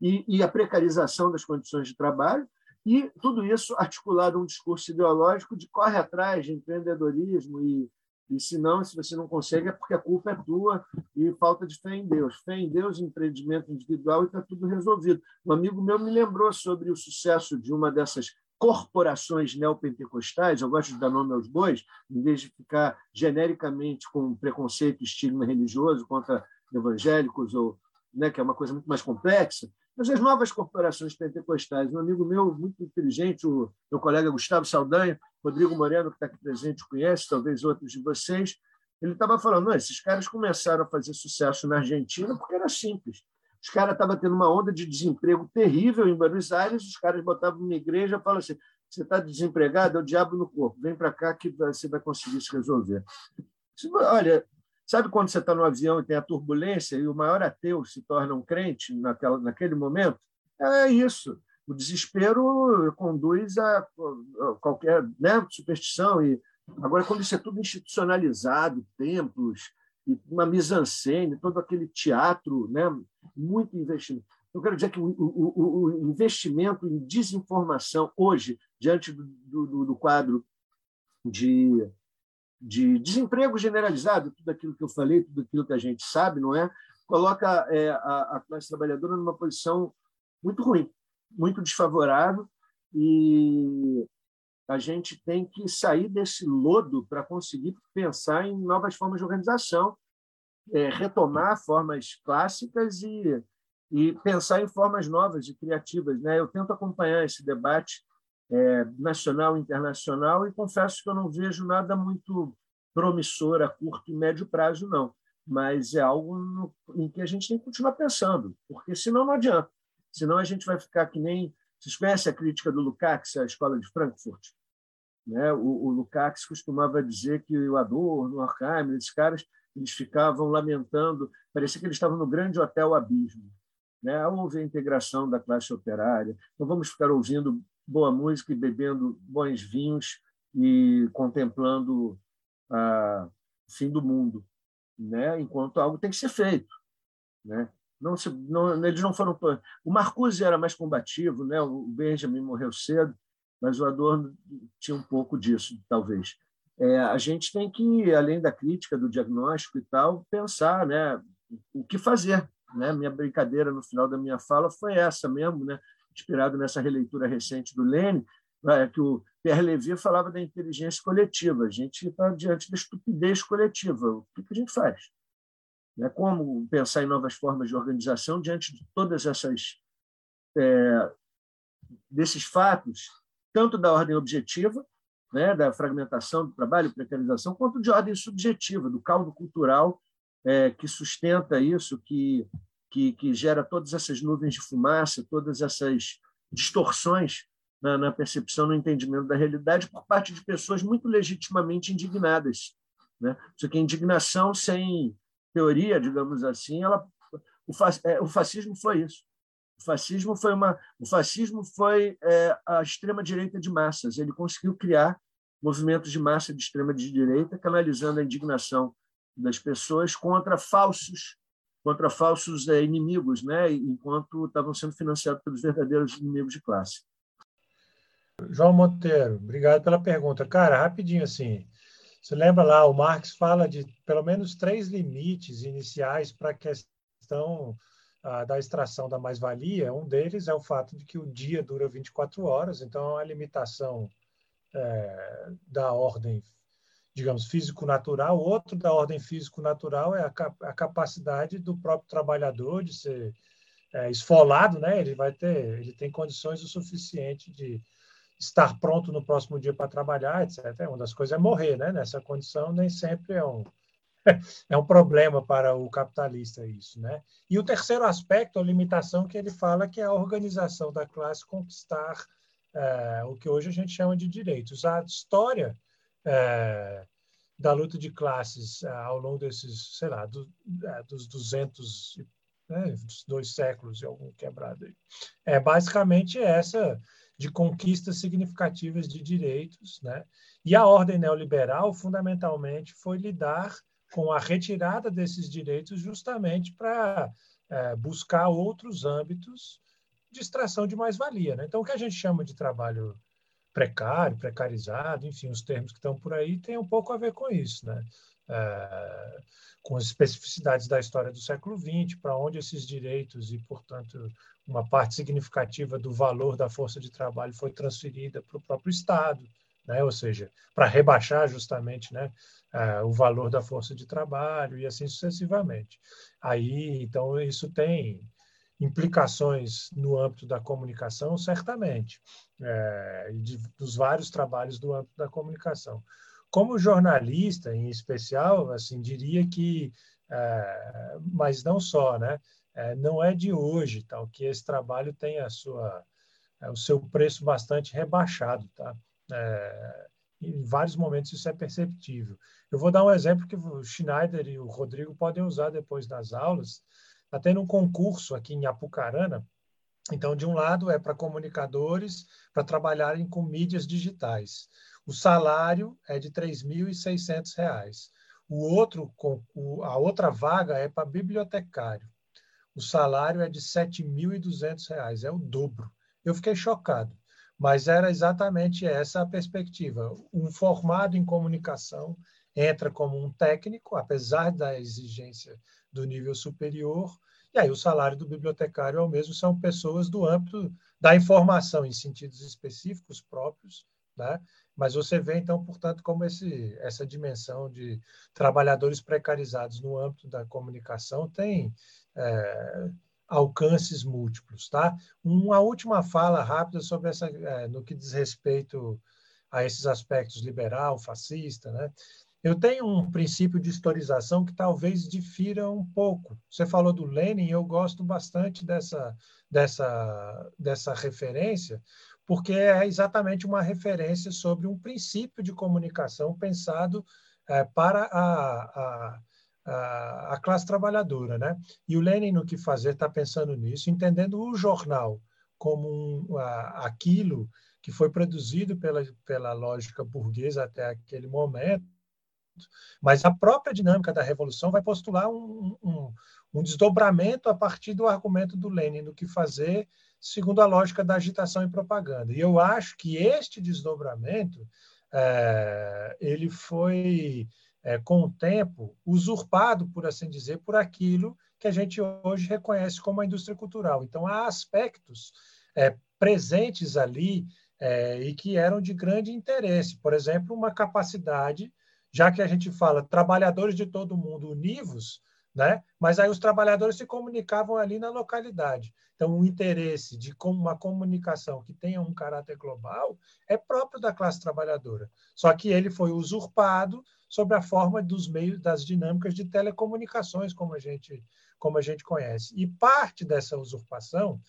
e, e a precarização das condições de trabalho, e tudo isso articulado a um discurso ideológico de corre atrás de empreendedorismo e e se não, se você não consegue, é porque a culpa é tua e falta de fé em Deus. Fé em Deus, empreendimento individual e está tudo resolvido. Um amigo meu me lembrou sobre o sucesso de uma dessas corporações neopentecostais, eu gosto de dar nome aos bois, em vez de ficar genericamente com preconceito estigma religioso contra evangélicos, ou, né, que é uma coisa muito mais complexa, mas as novas corporações pentecostais. Um amigo meu, muito inteligente, o meu colega Gustavo Saldanha, Rodrigo Moreno, que está aqui presente, conhece, talvez outros de vocês, ele estava falando: não, esses caras começaram a fazer sucesso na Argentina porque era simples. Os caras estavam tendo uma onda de desemprego terrível em Buenos Aires, os caras botavam uma igreja e falavam assim: você está desempregado, é o diabo no corpo, vem para cá que você vai conseguir se resolver. Olha, sabe quando você está no avião e tem a turbulência e o maior ateu se torna um crente naquela, naquele momento? É isso o desespero conduz a qualquer né, superstição. E agora, quando isso é tudo institucionalizado, templos, uma mise-en-scène, todo aquele teatro, né, muito investimento. Eu quero dizer que o, o, o investimento em desinformação hoje, diante do, do, do quadro de, de desemprego generalizado, tudo aquilo que eu falei, tudo aquilo que a gente sabe, não é? Coloca é, a, a classe trabalhadora numa posição muito ruim muito desfavorável e a gente tem que sair desse lodo para conseguir pensar em novas formas de organização, é, retomar formas clássicas e, e pensar em formas novas e criativas. Né? Eu tento acompanhar esse debate é, nacional e internacional e confesso que eu não vejo nada muito promissor a curto e médio prazo, não. Mas é algo no, em que a gente tem que continuar pensando, porque senão não adianta. Senão a gente vai ficar que nem. Vocês conhecem a crítica do Lukács, a escola de Frankfurt? Né? O, o Lukács costumava dizer que o Adorno, o Horkheimer, esses caras, eles ficavam lamentando, parecia que eles estavam no grande hotel Abismo. Né? Houve a integração da classe operária, então vamos ficar ouvindo boa música e bebendo bons vinhos e contemplando a, o fim do mundo, né? enquanto algo tem que ser feito. Né? Não, se, não, eles não foram. O Marcuse era mais combativo, né? o Benjamin morreu cedo, mas o Adorno tinha um pouco disso, talvez. É, a gente tem que, além da crítica, do diagnóstico e tal, pensar né, o que fazer. Né? Minha brincadeira no final da minha fala foi essa mesmo, né? inspirado nessa releitura recente do Lênin, é, que o Pierre Levy falava da inteligência coletiva. A gente está diante da estupidez coletiva. O que a gente faz? Né? Como pensar em novas formas de organização diante de todas essas é, desses fatos, tanto da ordem objetiva, né, da fragmentação do trabalho, precarização, quanto de ordem subjetiva, do caldo cultural é, que sustenta isso, que, que, que, gera todas essas nuvens de fumaça, todas essas distorções na, na, percepção, no entendimento da realidade por parte de pessoas muito legitimamente indignadas. Né? Isso aqui é indignação sem, teoria, digamos assim, ela, o, é, o fascismo foi isso. O fascismo foi uma, o fascismo foi é, a extrema direita de massas. Ele conseguiu criar movimentos de massa de extrema direita, canalizando a indignação das pessoas contra falsos contra falsos é, inimigos, né? enquanto estavam sendo financiados pelos verdadeiros inimigos de classe. João Monteiro, obrigado pela pergunta. Cara, rapidinho assim, você lembra lá, o Marx fala de pelo menos três limites iniciais para a questão ah, da extração da mais-valia. Um deles é o fato de que o dia dura 24 horas, então a limitação é, da ordem digamos, físico-natural, outro da ordem físico-natural é a, a, capacidade do próprio trabalhador de ser é, esfolado, né? Ele vai ter, ele tem condições o suficiente de estar pronto no próximo dia para trabalhar, etc. Uma das coisas é morrer, né? Nessa condição nem sempre é um é um problema para o capitalista isso, né? E o terceiro aspecto, a limitação que ele fala que é a organização da classe conquistar é, o que hoje a gente chama de direitos. A história é, da luta de classes é, ao longo desses, sei lá, do, dos 200, né, dos dois séculos e algum quebrado aí. É basicamente essa de conquistas significativas de direitos, né? E a ordem neoliberal, fundamentalmente, foi lidar com a retirada desses direitos justamente para é, buscar outros âmbitos de extração de mais-valia. Né? Então, o que a gente chama de trabalho precário, precarizado, enfim, os termos que estão por aí têm um pouco a ver com isso, né? É, com as especificidades da história do século XX, para onde esses direitos e, portanto, uma parte significativa do valor da força de trabalho foi transferida para o próprio Estado, né? ou seja, para rebaixar justamente né, é, o valor da força de trabalho e assim sucessivamente. Aí, então, isso tem implicações no âmbito da comunicação, certamente, é, de, dos vários trabalhos do âmbito da comunicação. Como jornalista, em especial, assim, diria que, é, mas não só, né? É, não é de hoje, tal, que esse trabalho tem a sua, é, o seu preço bastante rebaixado, tá? É, em vários momentos isso é perceptível. Eu vou dar um exemplo que o Schneider e o Rodrigo podem usar depois nas aulas, Está tendo um concurso aqui em Apucarana. Então, de um lado, é para comunicadores para trabalharem com mídias digitais. O salário é de R$ 3.600. O outro, a outra vaga é para bibliotecário. O salário é de R$ 7.200, é o dobro. Eu fiquei chocado, mas era exatamente essa a perspectiva. Um formado em comunicação entra como um técnico, apesar da exigência do nível superior, e aí o salário do bibliotecário é o mesmo, são pessoas do âmbito da informação em sentidos específicos próprios, né? Mas você vê, então, portanto, como esse, essa dimensão de trabalhadores precarizados no âmbito da comunicação tem é, alcances múltiplos. Tá? Uma última fala rápida sobre essa, é, no que diz respeito a esses aspectos liberal, fascista, né? Eu tenho um princípio de historização que talvez difira um pouco. Você falou do Lenin, eu gosto bastante dessa, dessa, dessa referência, porque é exatamente uma referência sobre um princípio de comunicação pensado é, para a, a, a, a, classe trabalhadora. Né? E o Lenin, no que fazer, está pensando nisso, entendendo o jornal como um, a, aquilo que foi produzido pela, pela lógica burguesa até aquele momento, mas a própria dinâmica da revolução vai postular um, um, um desdobramento a partir do argumento do Lenin do que fazer segundo a lógica da agitação e propaganda. E eu acho que este desdobramento é, ele foi, é, com o tempo, usurpado, por assim dizer, por aquilo que a gente hoje reconhece como a indústria cultural. Então, há aspectos é, presentes ali é, e que eram de grande interesse. Por exemplo, uma capacidade já que a gente fala trabalhadores de todo mundo univos, né? mas aí os trabalhadores se comunicavam ali na localidade. Então, o interesse de uma comunicação que tenha um caráter global é próprio da classe trabalhadora. Só que ele foi usurpado sobre a forma dos meios das dinâmicas de telecomunicações, como a gente, como a gente conhece. E parte dessa usurpação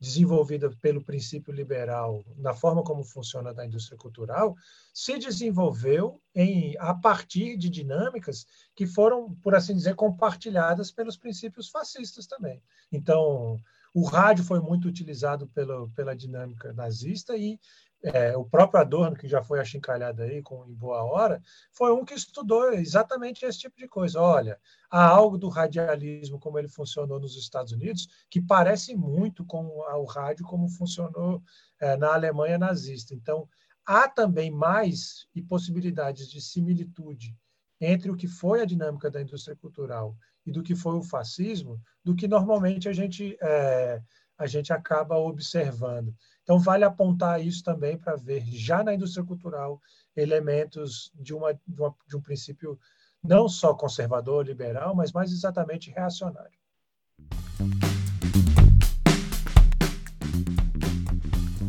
desenvolvida pelo princípio liberal na forma como funciona da indústria cultural, se desenvolveu em, a partir de dinâmicas que foram, por assim dizer, compartilhadas pelos princípios fascistas também. Então, o rádio foi muito utilizado pela, pela dinâmica nazista e é, o próprio Adorno, que já foi achincalhado aí com em boa hora, foi um que estudou exatamente esse tipo de coisa. Olha, há algo do radialismo como ele funcionou nos Estados Unidos que parece muito com o rádio como funcionou é, na Alemanha nazista. Então, há também mais e possibilidades de similitude entre o que foi a dinâmica da indústria cultural e do que foi o fascismo, do que normalmente a gente, é, a gente acaba observando. Então, vale apontar isso também para ver, já na indústria cultural, elementos de, uma, de, uma, de um princípio não só conservador, liberal, mas mais exatamente reacionário.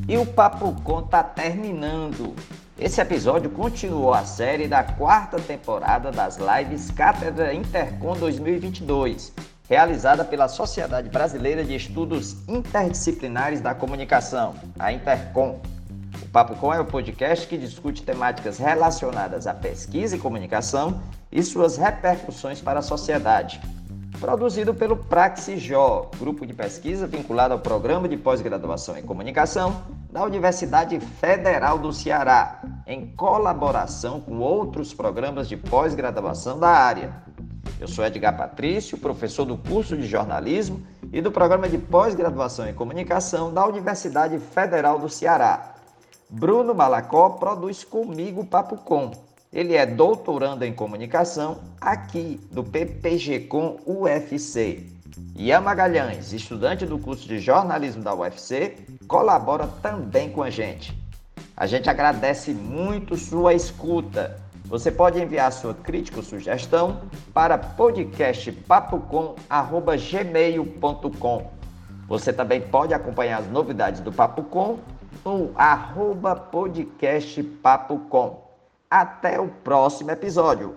E o Papo Com está terminando. Esse episódio continuou a série da quarta temporada das lives Cátedra Intercom 2022 realizada pela Sociedade Brasileira de Estudos Interdisciplinares da Comunicação, a Intercom. O Papo Com é o podcast que discute temáticas relacionadas à pesquisa e comunicação e suas repercussões para a sociedade. Produzido pelo Praxijó, grupo de pesquisa vinculado ao Programa de Pós-Graduação em Comunicação da Universidade Federal do Ceará, em colaboração com outros programas de pós-graduação da área. Eu sou Edgar Patrício, professor do curso de jornalismo e do programa de pós-graduação em comunicação da Universidade Federal do Ceará. Bruno Malacó produz comigo o Papo Com. Ele é doutorando em comunicação aqui do PPG-Com UFC. Ian Magalhães, estudante do curso de jornalismo da UFC, colabora também com a gente. A gente agradece muito sua escuta você pode enviar sua crítica ou sugestão para podcastpapocom.gmail.com. Você também pode acompanhar as novidades do Papo Com no arroba podcastpapocom. Até o próximo episódio.